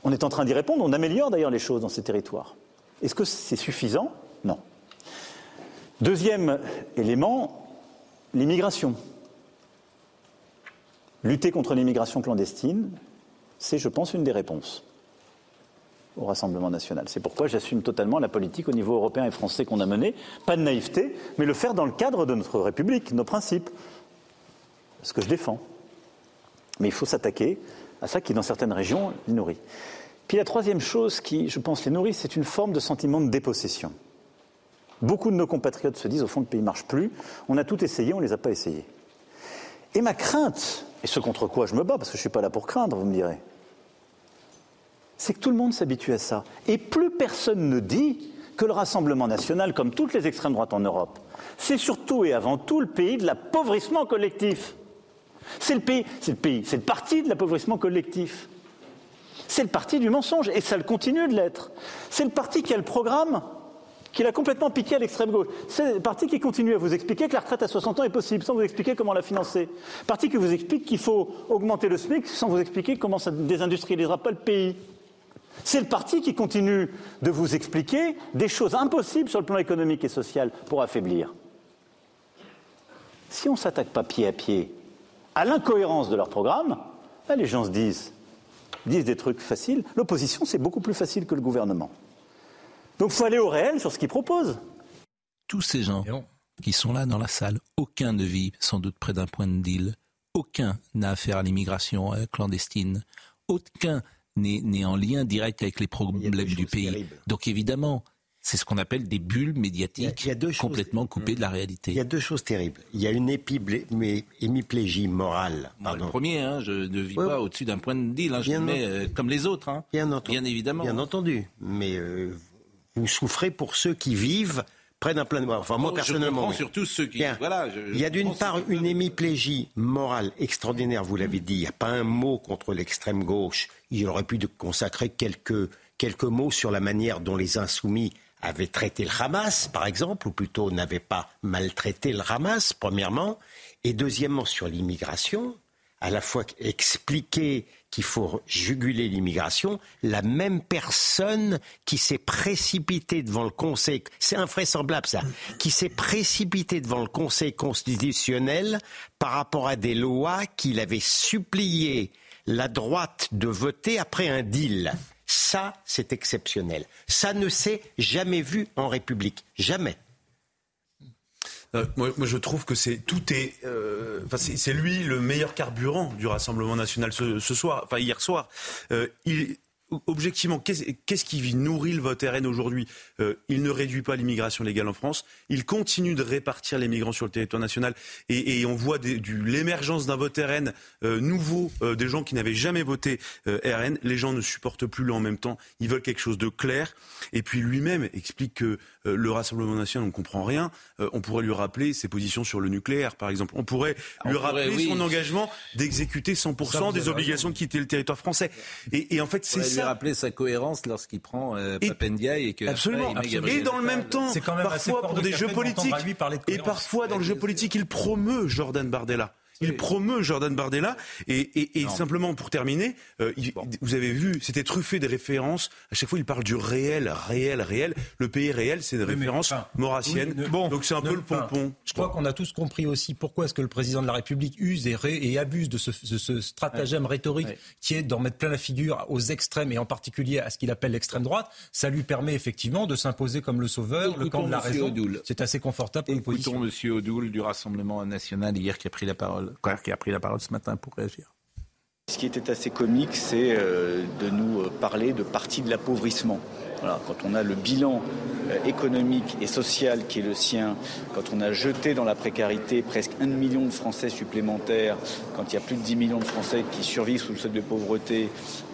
On est en train d'y répondre, on améliore d'ailleurs les choses dans ces territoires. Est-ce que c'est suffisant? Non. Deuxième élément, l'immigration. Lutter contre l'immigration clandestine, c'est, je pense, une des réponses au Rassemblement national. C'est pourquoi j'assume totalement la politique au niveau européen et français qu'on a menée. Pas de naïveté, mais le faire dans le cadre de notre République, nos principes. Ce que je défends. Mais il faut s'attaquer à ça qui, dans certaines régions, les nourrit. Puis la troisième chose qui, je pense, les nourrit, c'est une forme de sentiment de dépossession. Beaucoup de nos compatriotes se disent, au fond, le pays ne marche plus. On a tout essayé, on ne les a pas essayés. Et ma crainte, et ce contre quoi je me bats, parce que je ne suis pas là pour craindre, vous me direz, c'est que tout le monde s'habitue à ça. Et plus personne ne dit que le Rassemblement national, comme toutes les extrêmes droites en Europe, c'est surtout et avant tout le pays de l'appauvrissement collectif. C'est le pays, c'est le pays, c'est le parti de l'appauvrissement collectif. C'est le parti du mensonge, et ça le continue de l'être. C'est le parti qui a le programme qu'il a complètement piqué à l'extrême gauche. C'est le parti qui continue à vous expliquer que la retraite à 60 ans est possible, sans vous expliquer comment la financer. Parti qui vous explique qu'il faut augmenter le SMIC, sans vous expliquer comment ça ne désindustrialisera pas le pays. C'est le parti qui continue de vous expliquer des choses impossibles sur le plan économique et social pour affaiblir. Si on ne s'attaque pas pied à pied à l'incohérence de leur programme, ben, les gens se disent des trucs faciles. L'opposition, c'est beaucoup plus facile que le gouvernement. Donc il faut aller au réel sur ce qu'ils proposent. Tous ces gens qui sont là dans la salle, aucun ne vit sans doute près d'un point de deal, aucun n'a affaire à l'immigration euh, clandestine, aucun n'est en lien direct avec les problèmes du pays. Donc évidemment, c'est ce qu'on appelle des bulles médiatiques complètement coupées de la réalité. Il y a deux choses terribles. Il y a une hémiplégie morale. Moi, le premier, hein, je ne vis pas au-dessus d'un point de deal, hein, je mets euh, comme les autres, hein. bien, entendu, bien évidemment. Bien entendu, mais euh, vous souffrez pour ceux qui vivent près d'un plein de mort. Enfin, moi, personnellement. Je surtout ceux qui. Voilà, il y a d'une part une hémiplégie morale extraordinaire, vous l'avez dit. Il n'y a pas un mot contre l'extrême gauche. Il aurait pu consacrer quelques, quelques mots sur la manière dont les insoumis avait traité le Hamas, par exemple, ou plutôt n'avait pas maltraité le Hamas, premièrement, et deuxièmement sur l'immigration, à la fois expliquer qu'il faut juguler l'immigration, la même personne qui s'est précipitée devant le Conseil, c'est invraisemblable ça, qui s'est précipitée devant le Conseil constitutionnel par rapport à des lois qu'il avait supplié la droite de voter après un deal. Ça, c'est exceptionnel. Ça ne s'est jamais vu en République. Jamais. Moi, je trouve que c'est tout est, euh, c'est lui le meilleur carburant du Rassemblement national ce, soir, enfin hier soir. Euh, il, objectivement, qu'est-ce qui nourrit le vote RN aujourd'hui? Euh, Il ne réduit pas l'immigration légale en France. Il continue de répartir les migrants sur le territoire national. Et, on voit l'émergence d'un vote RN euh, nouveau, des gens qui n'avaient jamais voté RN. Les gens ne supportent plus le en même temps. Ils veulent quelque chose de clair. Et puis lui-même explique que le Rassemblement national, on ne comprend rien. on pourrait lui rappeler ses positions sur le nucléaire, par exemple. On pourrait lui rappeler son engagement d'exécuter 100% des obligations de quitter le territoire français. Et, et en fait, c'est lui rappeler sa cohérence lorsqu'il prend euh, et que absolument. et dans le même temps, parfois pour des jeux politiques et parfois dans le jeu politique, il promeut Jordan Bardella. Il promeut Jordan Bardella. Et, simplement, pour terminer, euh, vous avez vu, c'était truffé des références. À chaque fois, il parle du réel, réel, réel. Le pays réel, c'est des références maurassiennes. bon, Donc c'est un peu le pompon. Je crois qu'on a tous compris aussi pourquoi est-ce que le président de la République use et, abuse de ce, stratagème rhétorique qui est d'en mettre plein la figure aux extrêmes et en particulier à ce qu'il appelle l'extrême droite. Ça lui permet effectivement de s'imposer comme le sauveur, le camp de la raison. C'est assez confortable pour Écoutons M. Odoul du Rassemblement national hier qui a pris la parole qui a pris la parole ce matin pour réagir. Ce qui était assez comique, c'est euh, de nous euh, parler de partie de l'appauvrissement. Quand on a le bilan euh, économique et social qui est le sien, quand on a jeté dans la précarité presque un million de Français supplémentaires, quand il y a plus de 10 millions de Français qui survivent sous le seuil de pauvreté,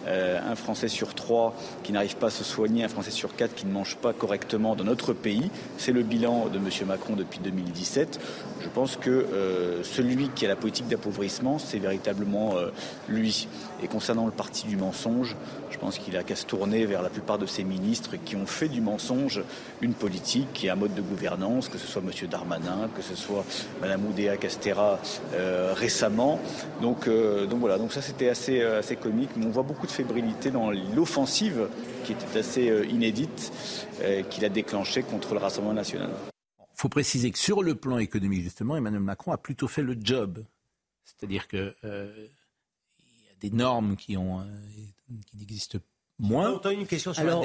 euh, un Français sur trois qui n'arrive pas à se soigner, un Français sur quatre qui ne mange pas correctement dans notre pays. C'est le bilan de M. Macron depuis 2017. Je pense que euh, celui qui a la politique d'appauvrissement, c'est véritablement euh, lui. Et concernant le parti du mensonge, je pense qu'il a qu'à se tourner vers la plupart de ses ministres qui ont fait du mensonge une politique et un mode de gouvernance, que ce soit M. Darmanin, que ce soit Mme Oudéa Castera récemment. Donc, donc voilà, donc ça c'était assez, assez comique. Mais on voit beaucoup de fébrilité dans l'offensive qui était assez euh, inédite euh, qu'il a déclenchée contre le Rassemblement national. Il faut préciser que sur le plan économique, justement, Emmanuel Macron a plutôt fait le job. C'est-à-dire euh, a des normes qui, ont, qui n'existent moins. une question sur Alors,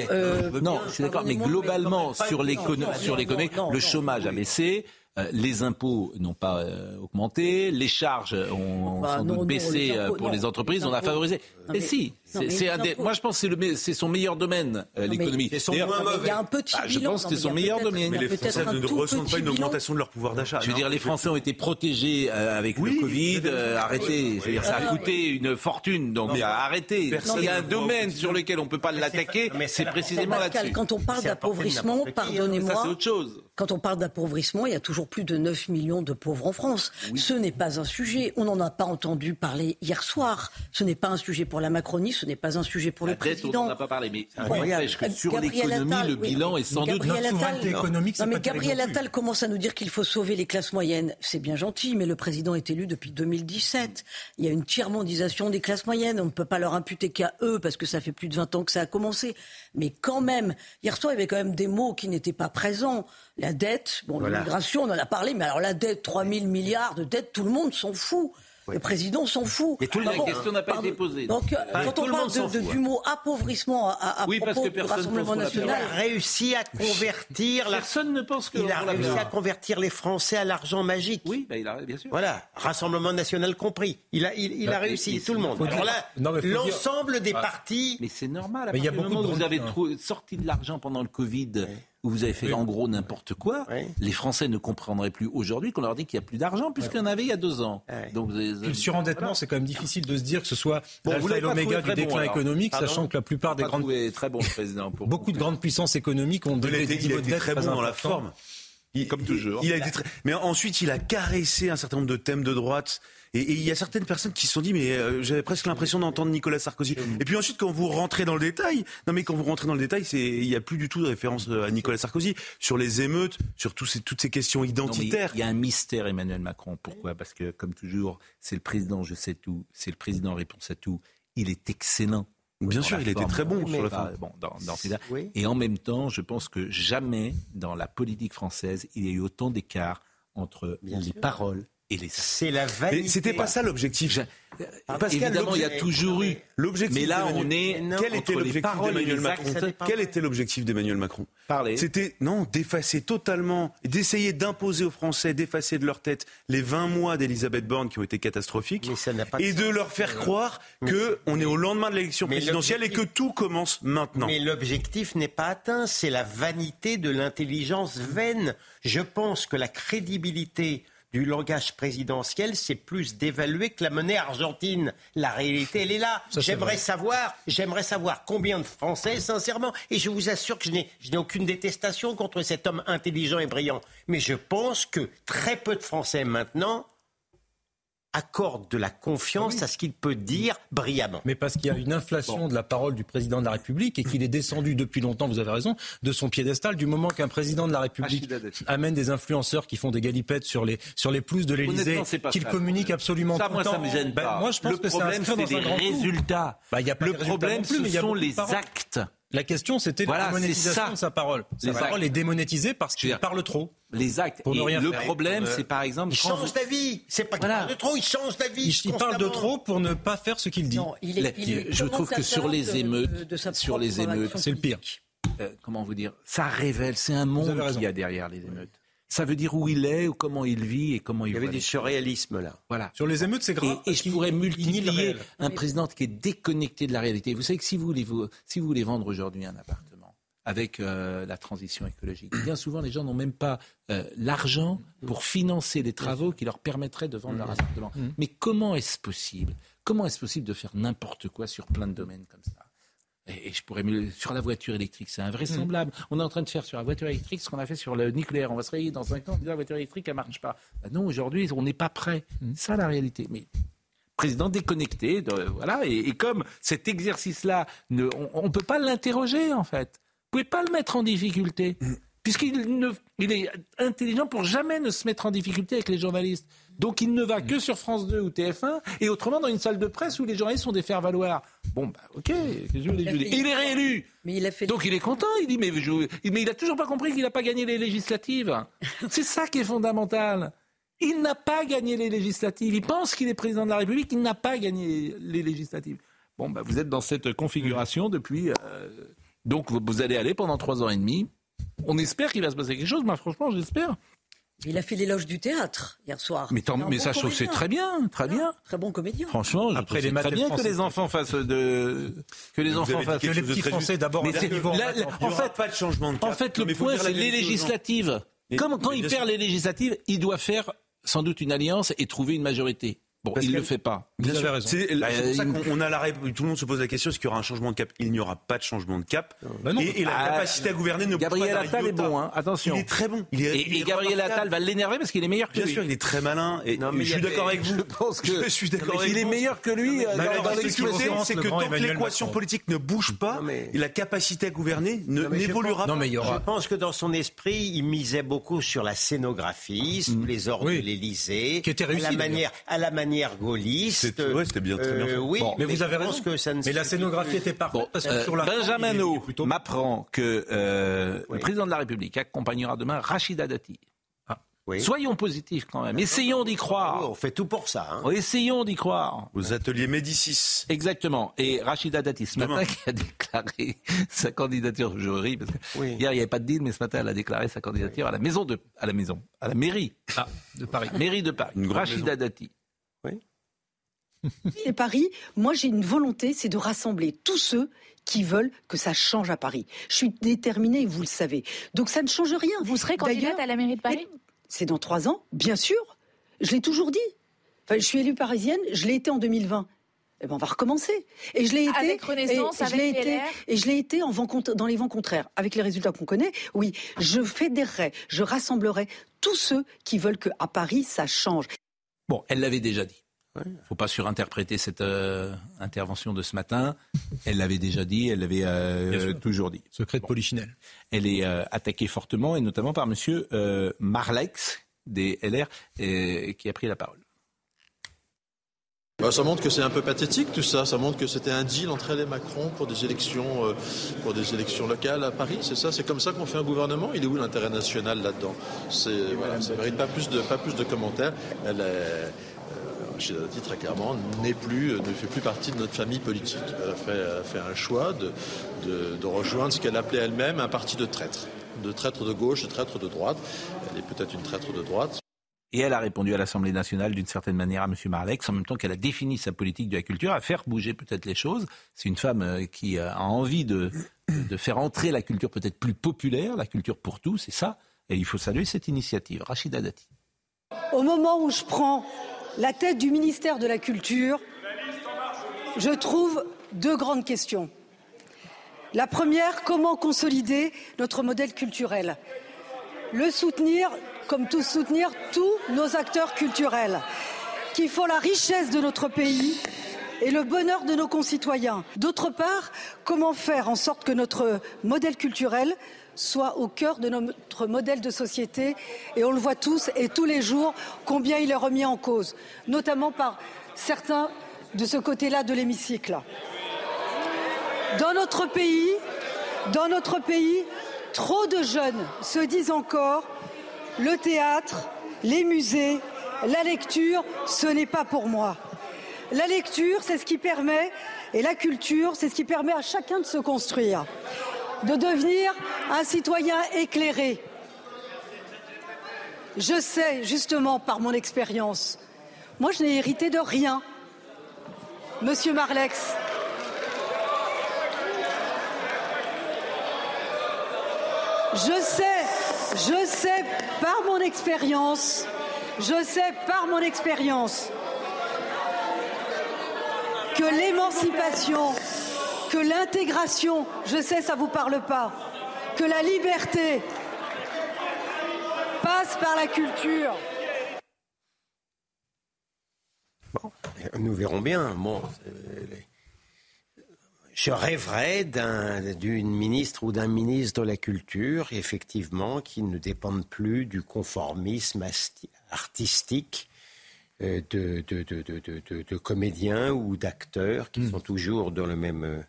non, je suis d'accord, mais globalement, sur l'économie, le chômage a baissé, euh, les impôts n'ont pas euh, augmenté, les charges ont bah, sans doute baissé euh, pour les entreprises, on a favorisé. mais, si, c'est moi je pense que c'est son meilleur domaine, l'économie. Il y a un petit ah, Je pense que c'est son meilleur domaine. Mais les Français ne ressentent pas une augmentation de leur pouvoir d'achat. Je veux dire, les Français ont été protégés avec le Covid. arrêtez. Je veux dire, ça a coûté une fortune. Donc arrêtez. S'il y a un domaine sur lequel on ne peut pas l'attaquer, c'est précisément là-dessus. Quand on parle d'appauvrissement, pardonnez-moi. c'est autre chose. Quand on parle d'appauvrissement, il y a toujours plus de 9 millions de pauvres en France. Ce n'est pas un sujet. On n'en a pas entendu parler hier soir. Ce n'est pas un sujet pour la Macronie, ce n'est pas un sujet pour le président. On n'en a pas parlé, mais que sur l'économie, le bilan est sans doute notre souveraineté économique. Non, mais Gabriel Attal commence à nous dire qu'il faut sauver les classes moyennes. C'est bien gentil, mais le président est élu depuis 2017. Il y a une tiers-mondisation des classes moyennes. On ne peut pas leur imputer qu'à eux, parce que ça fait plus de 20 ans que ça a commencé. Mais quand même, hier soir, il y avait quand même des mots qui n'étaient pas présents. La dette, bon, l'immigration, on en a parlé, mais alors la dette, 3 000 milliards de dette, tout le monde s'en fout. Le président s'en fout. Et toute la question n'a pas été posée. Donc, euh, quand on parle de, du mot appauvrissement à, à oui, propos du Rassemblement national, il a réussi à convertir. Personne ne pense que il a réussi à convertir les Français à l'argent magique. Oui, bah, il a bien sûr. Voilà, Rassemblement national compris. Il a, il, a réussi tout le monde. Alors là, l'ensemble des partis. Mais c'est normal. À mais il y a beaucoup de vous avez sorti de l'argent pendant le Covid où vous avez fait en gros n'importe quoi, les Français ne comprendraient plus aujourd'hui qu'on leur dit qu'il n'y a plus d'argent, puisqu'il y en avait il y a deux ans. Donc, le surendettement, c'est quand même difficile de se dire que ce soit bon, l'alpha et l'oméga du déclin économique, sachant que la plupart des grandes... très bon président. Beaucoup de grandes puissances économiques ont des, niveaux de dette très bon dans la forme. Comme toujours. Il a été très... Mais ensuite, il a caressé un certain nombre de thèmes de droite. Et, il y a certaines personnes qui se sont dit, mais euh, j'avais presque l'impression d'entendre Nicolas Sarkozy. Et puis ensuite, quand vous rentrez dans le détail, non mais quand vous rentrez dans le détail, c'est il n'y a plus du tout de référence euh, à Nicolas Sarkozy. Sur les émeutes, sur ces, toutes ces questions identitaires. Il y a un mystère, Emmanuel Macron. Pourquoi? Parce que, comme toujours, c'est le président, je sais tout, c'est le président réponse à tout. Il est excellent. Bien sûr, il était très bon sur le Bon, dans, dans Et en même temps, je pense que jamais dans la politique française, il y a eu autant d'écart entre les paroles c'est la vanité. C'était pas ça l'objectif. Ah, évidemment, il y a toujours eu l'objectif. Mais là, on est. Quel était l'objectif d'Emmanuel Macron Quel était l'objectif d'Emmanuel Macron Parler. C'était non d'effacer totalement, d'essayer d'imposer aux Français, d'effacer de leur tête les 20 mois d'Elisabeth Borne qui ont été catastrophiques, et de, leur faire croire que on est au lendemain de l'élection présidentielle et que tout commence maintenant. Mais l'objectif n'est pas atteint. C'est la vanité de l'intelligence vaine. Je pense que la crédibilité du langage présidentiel, c'est plus d'évaluer que la monnaie argentine. La réalité, elle est là. J'aimerais savoir, j'aimerais savoir combien de Français, sincèrement, et je vous assure que je n'ai aucune détestation contre cet homme intelligent et brillant, mais je pense que très peu de Français maintenant accorde de la confiance ah à ce qu'il peut dire brillamment. Mais parce qu'il y a une inflation de la parole du président de la République et qu'il est descendu depuis longtemps, vous avez raison, de son piédestal du moment qu'un président de la République amène des influenceurs qui font des galipettes sur les, sur les pelouses de l'Élysée, qu'il communique absolument ça, tout moi, temps. ça me gêne ben, pas. moi, je pense le que problème, c'est les résultats. Bah, y a pas le problème, plus, ce sont les actes. La question, c'était la démonétisation de sa parole. Sa parole est démonétisée parce qu'il parle trop. Les actes. Pour rien le problème, c'est par exemple. Il change d'avis. C'est pas qu'il parle de trop, il change d'avis. Il, parle de trop pour ne pas faire ce qu'il dit. je trouve que sur les émeutes, sur les émeutes, c'est le pire. Euh, comment vous dire Ça révèle, c'est un monde qu'il y a derrière les émeutes. Ça veut dire où il est, ou comment il vit et comment il. Il y avait du surréalisme là. Voilà. Sur les émeutes, c'est grave. Et, je pourrais multiplier un président qui est déconnecté de la réalité. Vous savez que si vous voulez, si vous voulez vendre aujourd'hui un appartement avec euh, la transition écologique, bien souvent les gens n'ont même pas euh, l'argent pour financer les travaux qui leur permettraient de vendre leur appartement. Mmh. Mais comment est-ce possible Comment est-ce possible de faire n'importe quoi sur plein de domaines comme ça? Et je pourrais mieux sur la voiture électrique, c'est invraisemblable. Mm. On est en train de faire sur la voiture électrique ce qu'on a fait sur le nucléaire. On va se réveiller dans 5 ans, la voiture électrique, elle marche pas. Bah non, aujourd'hui, on n'est pas prêt. Mm. C'est ça la réalité. Mais président déconnecté, voilà. Et, comme cet exercice-là, on ne peut pas l'interroger en fait. Vous pouvez pas le mettre en difficulté. Mm puisqu'il il est intelligent pour jamais ne se mettre en difficulté avec les journalistes. Donc il ne va que sur France 2 ou TF1 et autrement dans une salle de presse où les journalistes sont des faire-valoir. Bon, bah ok, il, il est réélu. Mais il a fait... Donc il est content, il dit, mais, mais il n'a toujours pas compris qu'il n'a pas gagné les législatives. [laughs] C'est ça qui est fondamental. Il n'a pas gagné les législatives. Il pense qu'il est président de la République, il n'a pas gagné les législatives. Bon, bah, vous êtes dans cette configuration depuis... Euh, donc vous allez aller pendant trois ans et demi on espère qu'il va se passer quelque chose. Moi, franchement, j'espère. Il a fait l'éloge du théâtre hier soir. Mais, mais ça, je trouve c'est très bien, très bien. Très bon comédien. Franchement, après les très bien que les enfants fassent de que les enfants fassent que les petits Français d'abord. En fait, pas de changement de En fait, le point c'est les législatives. Comme quand il perd les législatives, il doit faire sans doute une alliance et trouver une majorité. Bon, il ne le fait pas. Bien sûr. raison. C'est bah, pour ça qu'on a la tout le monde se pose la question est-ce qu'il y aura un changement de cap? Il n'y aura pas de changement de cap. Bah et, la ah, capacité à gouverner ne Gabriel Attal est bon, hein. attention. Il est très bon. et, Gabriel Attal va l'énerver parce qu'il est meilleur que lui. Bien sûr, il est très malin. Et je [laughs] suis d'accord avec vous. Je pense que je suis d'accord Il est meilleur que lui. Euh, dans l'explosion, c'est que tant que l'équation politique ne bouge pas, la capacité à gouverner n'évoluera pas. Je pense que dans son esprit, il misait beaucoup sur la scénographie, mm. les ordres de l'Élysée, à la manière gaulliste. C'était bien, très bien. Euh, oui, mais, vous avez raison. Que ça ne mais la scénographie était parfaite. parce que sur la Benjamin m'apprend que euh, le président de la République accompagnera demain Rachida Dati. Ah. Soyons positifs quand même. Essayons d'y croire. on fait tout pour ça. Hein. Essayons d'y croire. Aux ateliers Médicis. Exactement. Et Rachida Dati, ce matin, [laughs] qui a déclaré sa candidature, je ris, parce que hier, il n'y avait pas de deal, mais ce matin, elle a déclaré sa candidature à la maison de, à la maison, à la mairie ah, de Paris. Mairie de Paris. Rachida Dati. [laughs] Et Paris, moi j'ai une volonté, c'est de rassembler tous ceux qui veulent que ça change à Paris. Je suis déterminée, vous le savez. Donc ça ne change rien. Vous serez candidate à la mairie de Paris? C'est dans trois ans, bien sûr. Je l'ai toujours dit. Enfin, je suis élue parisienne, je l'ai été en 2020. Eh ben, on va recommencer. Et je l'ai été. Avec Renaissance, et, avec je l'ai été, et je l'ai été en vent, dans les vents contraires. Avec les résultats qu'on connaît, oui, je fédérerai, je rassemblerai tous ceux qui veulent qu'à Paris, ça change. Bon, elle l'avait déjà dit. Il ne faut pas surinterpréter cette euh, intervention de ce matin. Elle l'avait déjà dit, elle l'avait euh, toujours dit. Secret de Polichinelle. Elle est euh, attaquée fortement, et notamment par M. Marlex, des LR, qui a pris la parole. Bah, ça montre que c'est un peu pathétique tout ça. Ça montre que c'était un deal entre elle et Macron pour des élections, pour des élections locales à Paris. C'est ça? C'est comme ça qu'on fait un gouvernement? Il est où l'intérêt national là-dedans? C'est voilà, ça mérite pas plus de pas plus de commentaires. Elle est, Rachida Dati, très clairement, n'est plus, ne fait plus partie de notre famille politique. Elle a fait, fait un choix de, de, rejoindre ce qu'elle appelait elle-même un parti de traîtres. De traîtres de gauche, de traîtres de droite. Elle est peut-être une traître de droite. Et elle a répondu à l'Assemblée nationale d'une certaine manière à M. Marlex, en même temps qu'elle a défini sa politique de la culture, à faire bouger peut-être les choses. C'est une femme euh, qui a envie de, de faire entrer la culture peut-être plus populaire, la culture pour tous, c'est ça. Et il faut saluer cette initiative. Rachida Dati. Au moment où je prends la tête du ministère de la Culture, je trouve deux grandes questions. La première, comment consolider notre modèle culturel? Le soutenir, comme tous soutenir tous nos acteurs culturels, qui font la richesse de notre pays et le bonheur de nos concitoyens. D'autre part, comment faire en sorte que notre modèle culturel soit au cœur de notre modèle de société. Et on le voit tous et tous les jours combien il est remis en cause, notamment par certains de ce côté-là de l'hémicycle. Dans notre pays, dans notre pays, trop de jeunes se disent encore le théâtre, les musées, la lecture, ce n'est pas pour moi. La lecture, c'est ce qui permet, et la culture, c'est ce qui permet à chacun de se construire de devenir un citoyen éclairé. Je sais, justement, par mon expérience, moi je n'ai hérité de rien. Monsieur Marlex, je sais, je sais par mon expérience, je sais par mon expérience que l'émancipation que l'intégration, je sais ça vous parle pas, que la liberté passe par la culture. Bon, nous verrons bien. Bon, je rêverais d'une ministre ou d'un ministre de la Culture, effectivement, qui ne dépendent plus du conformisme artistique euh, de, de, comédiens ou d'acteurs qui hmm. sont toujours dans le même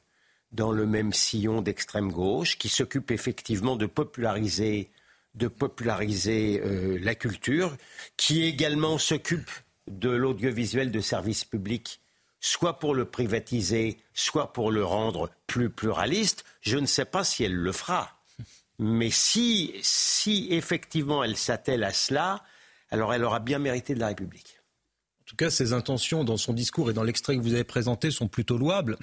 dans le même sillon d'extrême gauche, qui s'occupe effectivement de populariser, de populariser euh, la culture, qui également s'occupe de l'audiovisuel de service public, soit pour le privatiser, soit pour le rendre plus pluraliste. Je ne sais pas si elle le fera. Mais si, si effectivement elle s'attelle à cela, alors elle aura bien mérité de la République. En tout cas, ses intentions dans son discours et dans l'extrait que vous avez présenté sont plutôt louables.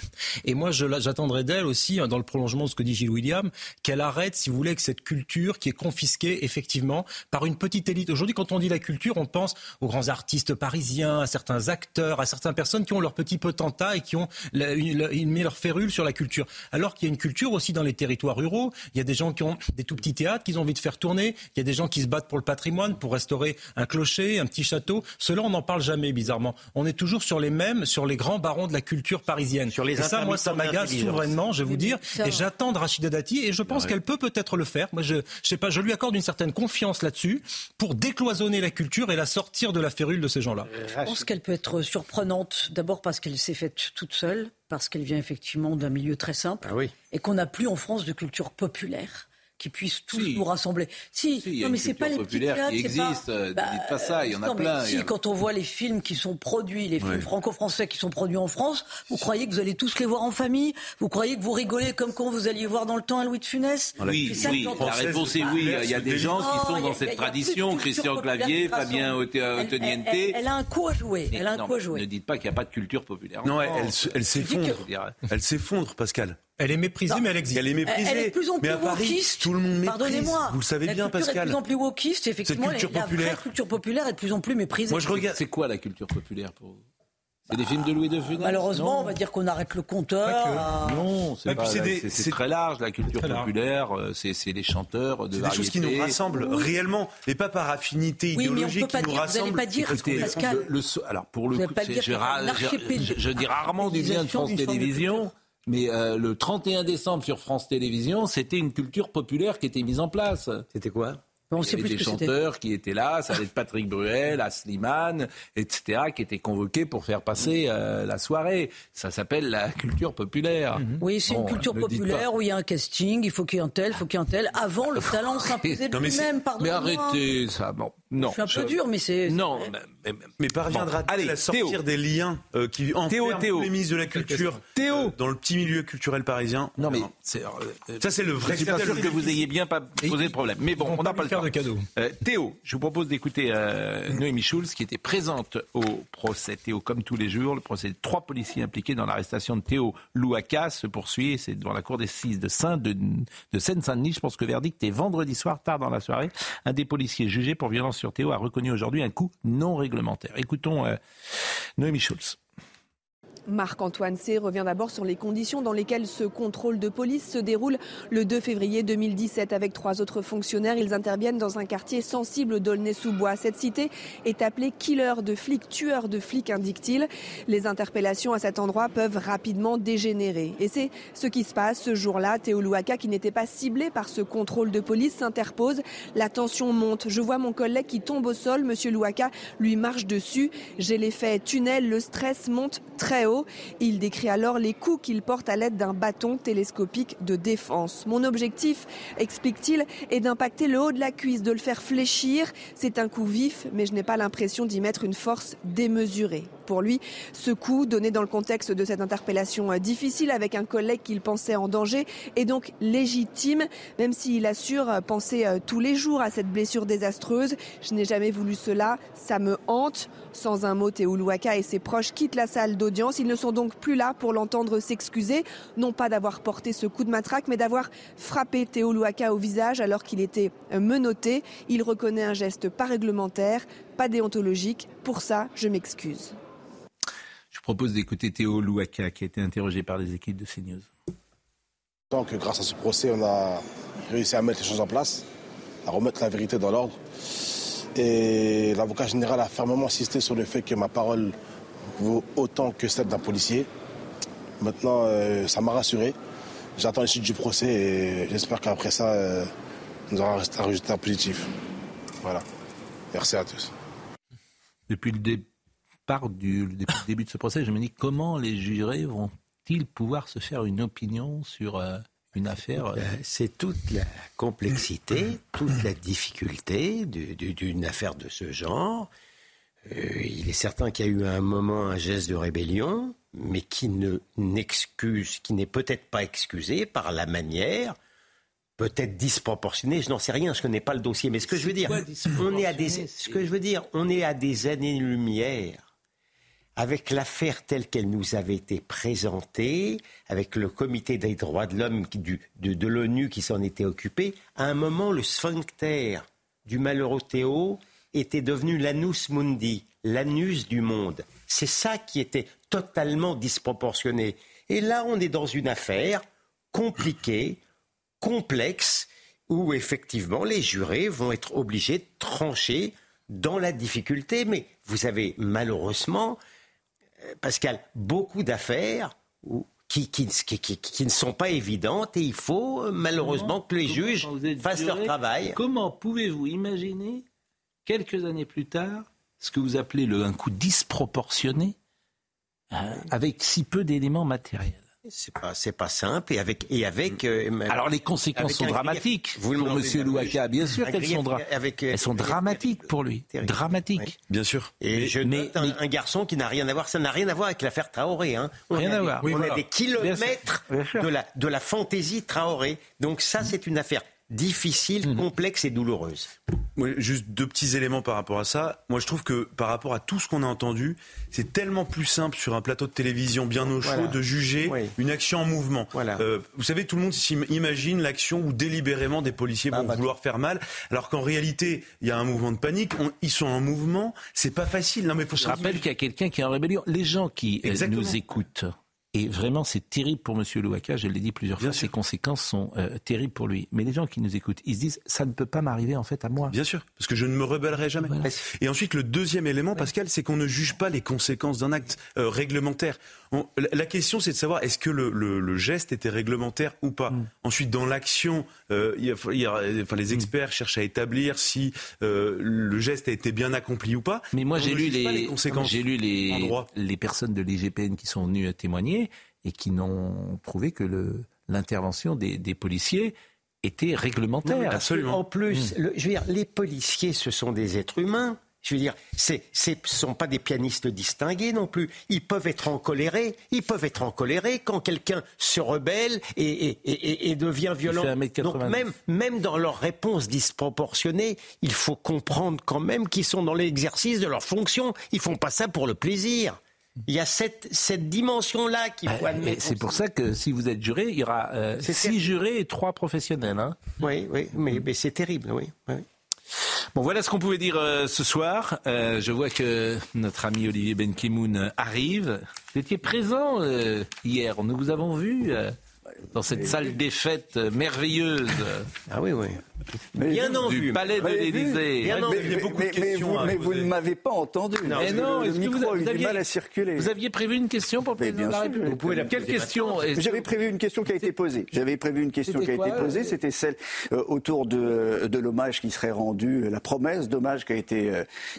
Et moi, j'attendrai d'elle aussi, hein, dans le prolongement de ce que dit Gilles William, qu'elle arrête, si vous voulez, que cette culture qui est confisquée, effectivement, par une petite élite. Aujourd'hui, quand on dit la culture, on pense aux grands artistes parisiens, à certains acteurs, à certaines personnes qui ont leur petit potentat et qui ont mis leur férule sur la culture. Alors qu'il y a une culture aussi dans les territoires ruraux. Il y a des gens qui ont des tout petits théâtres qu'ils ont envie de faire tourner. Il y a des gens qui se battent pour le patrimoine, pour restaurer un clocher, un petit château. Cela, on n'en parle jamais bizarrement. On est toujours sur les mêmes, sur les grands barons de la culture parisienne. Sur les et ça, moi, ça m'agace souverainement, je vais vous dire. Et j'attends de Rachida Dati et je pense qu'elle peut peut-être le faire. Moi, je, je sais pas, je lui accorde une certaine confiance là-dessus pour décloisonner la culture et la sortir de la férule de ces gens-là. Je pense qu'elle peut être surprenante, d'abord parce qu'elle s'est faite toute seule, parce qu'elle vient effectivement d'un milieu très simple, ah et qu'on n'a plus en France de culture populaire qui puisse tous nous rassembler. Si, non, mais c'est pas les petits théâtres. Qui existe. Pas... Bah, Dites pas ça, il y en a plein. Si, quand on voit les films qui sont produits, les films franco-français qui sont produits en France, vous croyez que vous allez tous les voir en famille? Vous croyez que vous rigolez comme quand vous alliez voir dans le temps un Louis de Funès? Oui, oui. La réponse est oui. Il y a des gens qui sont dans cette tradition. Christian Clavier, Fabien Oteniente. Elle a un coup à jouer. Elle a un coup à jouer. Ne dites pas qu'il n'y a pas de culture populaire. Non, elle s'effondre. Elle s'effondre, Pascal. Elle est méprisée, mais elle existe. Elle est méprisée. Elle est de plus en plus mais à Paris, wokiste. tout le monde méprise. Pardonnez-moi. Vous le savez bien, Pascal. Elle est de plus en plus wokiste. Effectivement, culture la populaire. vraie culture populaire est de plus en plus méprisée. Moi, je regarde. C'est quoi la culture populaire pour vous c'est des films de Louis de Funès Malheureusement, on va dire qu'on arrête le compteur. Non, c'est très large, la culture populaire. C'est les chanteurs de C'est des choses qui nous rassemblent réellement, et pas par affinité oui, idéologique mais on peut pas qui nous dire, rassemblent. Vous n'allez pas dire, Écoutez, Pascal. Le, alors, pour le coup, je, je, je dis rarement du bien de France Télévisions. Mais euh, le 31 décembre sur France Télévisions, c'était une culture populaire qui était mise en place. C'était quoi? On Il y avait des chanteurs qui étaient là, ça allait être Patrick Bruel, Asliman, etc., qui étaient convoqués pour faire passer euh, la soirée. Ça s'appelle la culture populaire. Oui, c'est Bon, une culture populaire où il y a un casting, il faut qu'il y ait un tel, il faut qu'il y ait un tel. Avant, le talent [laughs] s'imposait de lui-même, Mais arrêtez ça. Bon, non. Je suis un peu dur, mais c'est... Non, mais, mais- Mais parviendra-t-il Bon, à sortir Théo. des liens euh, qui enferment Théo. les ministres de la culture Théo. euh, dans le petit milieu culturel parisien Non, mais c'est ça, c'est le vrai. Je suis pas sûr que vous ayez bien pas posé le problème. Mais bon, on n'a pas le faire temps. de cadeaux. Euh, Théo, je vous propose d'écouter euh, Noémie Schulz qui était présente au procès. Théo, comme tous les jours, le procès de trois policiers impliqués dans l'arrestation de Théo Louaka se poursuit. C'est devant la cour des 6 de, Saint de, de Seine-Saint-Denis. Je pense que le verdict est vendredi soir, tard dans la soirée. Un des policiers jugés pour violence sur Théo a reconnu aujourd'hui un coup non réglementaire. Écoutons euh, Noémie Schulz. Marc-Antoine C. revient d'abord sur les conditions dans lesquelles ce contrôle de police se déroule le 2 février 2017 avec trois autres fonctionnaires. Ils interviennent dans un quartier sensible d'Aulnay-sous-Bois. Cette cité est appelée killer de flics, tueur de flics, indique-t-il. Les interpellations à cet endroit peuvent rapidement dégénérer. Et c'est ce qui se passe ce jour-là. Théo Louaka, qui n'était pas ciblé par ce contrôle de police, s'interpose. La tension monte. Je vois mon collègue qui tombe au sol. Monsieur Louaka lui marche dessus. J'ai l'effet tunnel. Le stress monte très haut. Il décrit alors les coups qu'il porte à l'aide d'un bâton télescopique de défense. Mon objectif, explique-t-il, est d'impacter le haut de la cuisse, de le faire fléchir. C'est un coup vif, mais je n'ai pas l'impression d'y mettre une force démesurée. Pour lui, ce coup, donné dans le contexte de cette interpellation difficile avec un collègue qu'il pensait en danger, est donc légitime, même s'il assure penser euh, tous les jours à cette blessure désastreuse. Je n'ai jamais voulu cela, ça me hante. Sans un mot, Théo Louaka et ses proches quittent la salle d'audience. Ils ne sont donc plus là pour l'entendre s'excuser, non pas d'avoir porté ce coup de matraque, mais d'avoir frappé Théo Louaka au visage alors qu'il était menotté. Il reconnaît un geste pas réglementaire, pas déontologique. Pour ça, je m'excuse. Je propose d'écouter Théo Louaka qui a été interrogé par les équipes de CNews. Donc, grâce à ce procès, on a réussi à mettre les choses en place, à remettre la vérité dans l'ordre. Et l'avocat général a fermement insisté sur le fait que ma parole vaut autant que celle d'un policier. Maintenant, euh, ça m'a rassuré. J'attends les suites du procès et j'espère qu'après ça, euh, nous aurons un résultat positif. Voilà. Merci à tous. Depuis le départ du, depuis le début de ce procès, je me dis comment les jurés vont-ils pouvoir se faire une opinion sur euh, une affaire euh, C'est toute la complexité, toute la difficulté du- du- d'une affaire de ce genre. Euh, il est certain qu'il y a eu à un moment un geste de rébellion, mais qui ne n'excuse, qui n'est peut-être pas excusé par la manière, peut-être disproportionnée. Je n'en sais rien, je connais pas le dossier, mais ce que je veux dire, on est à des, ce que je veux dire, on est à des années-lumière avec l'affaire telle qu'elle nous avait été présentée, avec le comité des droits de l'homme de, de l'ONU qui s'en était occupé, à un moment, le sphincter du malheureux Théo était devenu l'anus mundi, l'anus du monde. C'est ça qui était totalement disproportionné. Et là, on est dans une affaire compliquée, complexe, où effectivement les jurés vont être obligés de trancher dans la difficulté. Mais vous avez malheureusement, euh, Pascal, beaucoup d'affaires où- qui, qui, qui- qui- qui ne sont pas évidentes et il faut euh, malheureusement que les juges fassent leur travail. Comment pouvez-vous imaginer, quelques années plus tard, ce que vous appelez le, un coup disproportionné euh, avec si peu d'éléments matériels C'est pas, c'est pas simple et avec et avec. euh, Alors les conséquences sont dramatiques grief. Vous le pour Monsieur Louaka. Bien sûr qu'elles sont, dra- avec, euh, elles sont avec- dramatiques pour lui. Dramatiques. Bien sûr. Et je note un, un garçon qui n'a rien à voir, ça n'a rien à voir avec l'affaire Traoré. Hein. On Rien a à des- voir. On Oui, a voilà. des kilomètres de la, de la fantaisie Traoré. Donc ça, c'est une affaire difficile, complexe et douloureuse. Juste deux petits éléments par rapport à ça. Moi, je trouve que par rapport à tout ce qu'on a entendu, c'est tellement plus simple sur un plateau de télévision bien au chaud Voilà. de juger Oui. une action en mouvement. Euh, vous savez, tout le monde imagine l'action où délibérément des policiers Ah, vont bah, vouloir faire mal, alors qu'en réalité, il y a un mouvement de panique. On- ils sont en mouvement. C'est pas facile. Non, mais faut Je rappelle qu'il y a quelqu'un qui est en rébellion. Les gens qui euh, Exactement. nous écoutent, et vraiment c'est terrible pour Monsieur Louaka, je l'ai dit plusieurs fois, ses conséquences sont euh, terribles pour lui. Mais les gens qui nous écoutent, ils se disent, ça ne peut pas m'arriver en fait à moi. Bien sûr, parce que je ne me rebellerai jamais. Et ensuite, le deuxième élément, Pascal, c'est qu'on ne juge pas les conséquences d'un acte euh, réglementaire. On- la- question, c'est de savoir est-ce que le, le- le geste était réglementaire ou pas. Mm. Ensuite, dans l'action, euh, il y a- il y a- enfin, les experts cherchent à établir si euh, le geste a été bien accompli ou pas. Mais moi j'ai lu les, conséquences. j'ai lu les, les personnes de l'IGPN qui sont venues témoigner et qui n'ont trouvé que le- l'intervention des, des policiers était réglementaire. Non, que, En plus, Mm. le- je veux dire, les policiers, ce sont des êtres humains. Je veux dire, ce sont pas des pianistes distingués non plus. Ils peuvent être encolérés. Ils peuvent être encolérés quand quelqu'un se rebelle et, et, et, et- et devient violent. fait 1m90. Donc même, même dans leurs réponses disproportionnées, il faut comprendre quand même qu'ils sont dans l'exercice de leur fonction. Ils font pas ça pour le plaisir. Il y a cette, cette dimension-là qu'il faut Et admettre. c'est pour ça que si vous êtes juré, il y aura euh, six terrible. jurés et trois professionnels. Hein. Oui, oui, mais, mais c'est terrible, oui. oui. Bon, voilà ce qu'on pouvait dire euh, ce soir. Euh, je vois que notre ami Olivier Benkemoun arrive. Vous étiez présent euh, hier. Nous vous avons vu euh, dans cette salle des fêtes euh, merveilleuse. Ah oui, oui. Bien en vue. Du palais de l'Élysée. Bien mais, vue. mais- beaucoup de mais- mais questions vous, mais vous ne m'avez pas entendu. Mais parce que non, le, micro vous, a eu du aviez, mal à circuler. vous aviez prévu une question pour le Mais président bien de la sûr, République vous pouvez la Quelle question J'avais prévu une question qui a été posée. J'avais prévu une question qui a été posée. euh C'était celle euh, autour de, de l'hommage qui serait rendu, euh, la promesse d'hommage qui a été,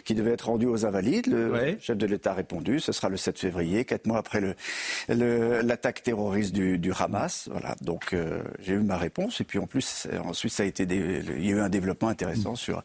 qui devait être rendue aux Invalides. Le chef de l'État a répondu. Ce sera le 7 février, quatre mois après le- l'attaque terroriste du, du Hamas. Voilà. Donc euh, j'ai eu ma réponse. Et puis en plus, ensuite, ça a été, des- il y a eu un développement intéressant sur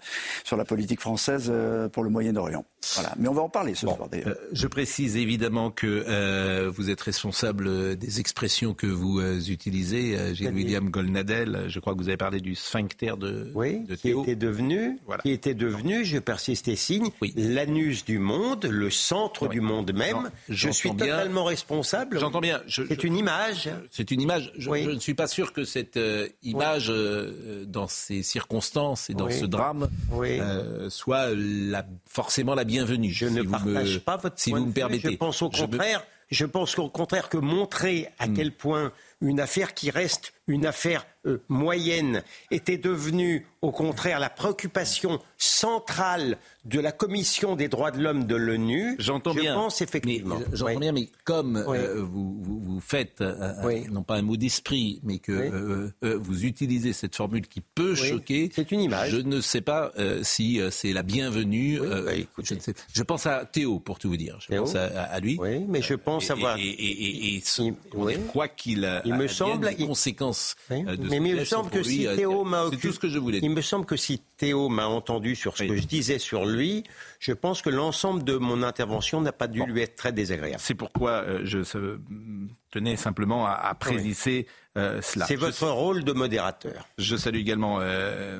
la politique française euh, pour le Moyen-Orient. Voilà. Mais on va en parler ce soir. d'ailleurs. Euh, je précise évidemment que euh, vous êtes responsable euh, des expressions que vous euh, utilisez. Euh, Gilles William Golnadel, je crois que vous avez parlé du sphincter de, Oui, de qui Théo. était devenu, qui était devenu, je persiste et signe, l'anus du monde, le centre du monde même. Non, je suis bien. totalement responsable. J'entends bien. C'est une image. C'est une image. Je, je ne suis pas sûr que cette euh, image, euh, dans ces circonstances et dans Oui. ce drame, Oui. euh, soit la- forcément la bienvenue. Je ne partage pas votre si point vous de me vue. permettez. Je pense au Je me- contraire. Je pense qu'au contraire que montrer à Hmm. quel point une affaire qui reste une affaire euh, moyenne était devenue, au contraire, la préoccupation centrale de la Commission des droits de l'homme de l'ONU. J'entends je bien. pense effectivement. Mais, J'entends Oui. bien, mais comme Oui. euh, vous, vous, vous faites, euh, non pas un mot d'esprit, mais que vous utilisez cette formule qui peut choquer. C'est une image. Je ne sais pas si c'est la bienvenue. euh, je, ne sais- je pense à Théo, pour tout vous dire. Je Théo pense à, à lui. Oui, mais je pense Et- avoir. Et, quoi qu'il Il me bien semble- des il- conséquences Oui, de mais, ce mais il me semble que si Théo m'a C'est tout ce que je voulais dire. Il me semble que si Théo m'a entendu sur ce que je disais sur lui, je pense que l'ensemble de mon intervention n'a pas dû lui être très désagréable. C'est pourquoi euh, je tenais simplement à, à préciser euh, cela. C'est Je- votre rôle de modérateur. Je salue également euh, euh,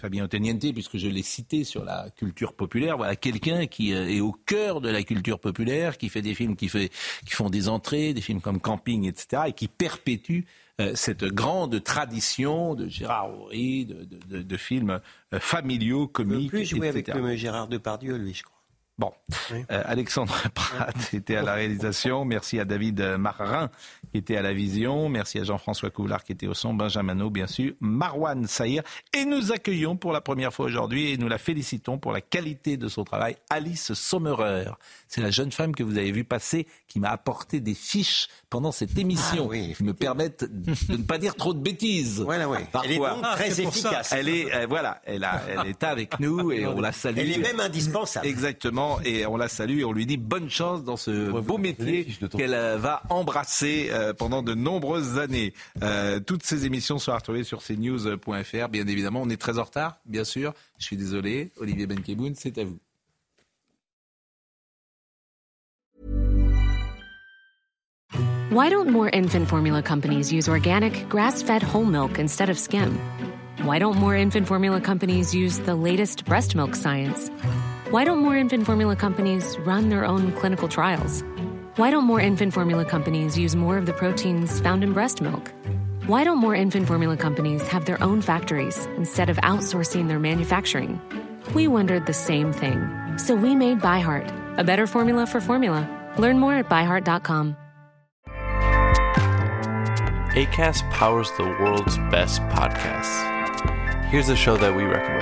Fabien Oteniente, puisque je l'ai cité sur la culture populaire. Voilà quelqu'un qui est au cœur de la culture populaire, qui fait des films qui, fait, qui font des entrées, des films comme Camping, etc., et qui perpétue euh, cette grande tradition de Gérard Horry, de, de- de- de films familiaux, comiques, Plus jouer avec le Gérard Depardieu, lui, je crois. Bon, Euh, Alexandre [laughs] Pratt était à la réalisation. Merci à David Marin qui était à la vision. Merci à Jean-François Coulard qui était au son. Benjamin bien sûr. Marwan Saïr. Et nous accueillons pour la première fois aujourd'hui et nous la félicitons pour la qualité de son travail, Alice Sommerer. C'est la jeune femme que vous avez vue passer qui m'a apporté des fiches pendant cette émission qui me permettent de ne pas dire trop de bêtises. [laughs] Voilà, oui. Parfois. Elle est donc très ça. efficace. Elle est, euh, voilà, elle, a, elle est avec nous et [laughs] on la salue. Elle est même indispensable. Exactement. Évidemment, et on la salue et on lui dit bonne chance dans ce beau métier qu'elle va embrasser euh, pendant de nombreuses années. Euh, toutes ces émissions sont à retrouver sur cnews.fr. Bien évidemment, on est très en retard, bien sûr. Je suis désolé. Olivier Benkeboun, c'est à vous. Why don't more infant formula companies use organic, grass-fed whole milk instead of skim? Why don't more infant formula companies use the latest breast milk science? Why don't more infant formula companies run their own clinical trials? Why don't more infant formula companies use more of the proteins found in breast milk? Why don't more infant formula companies have their own factories instead of outsourcing their manufacturing? We wondered the same thing. So we made ByHeart, a better formula for formula. Learn more at byheart.com. ACAST powers the world's best podcasts. Here's a show that we recommend.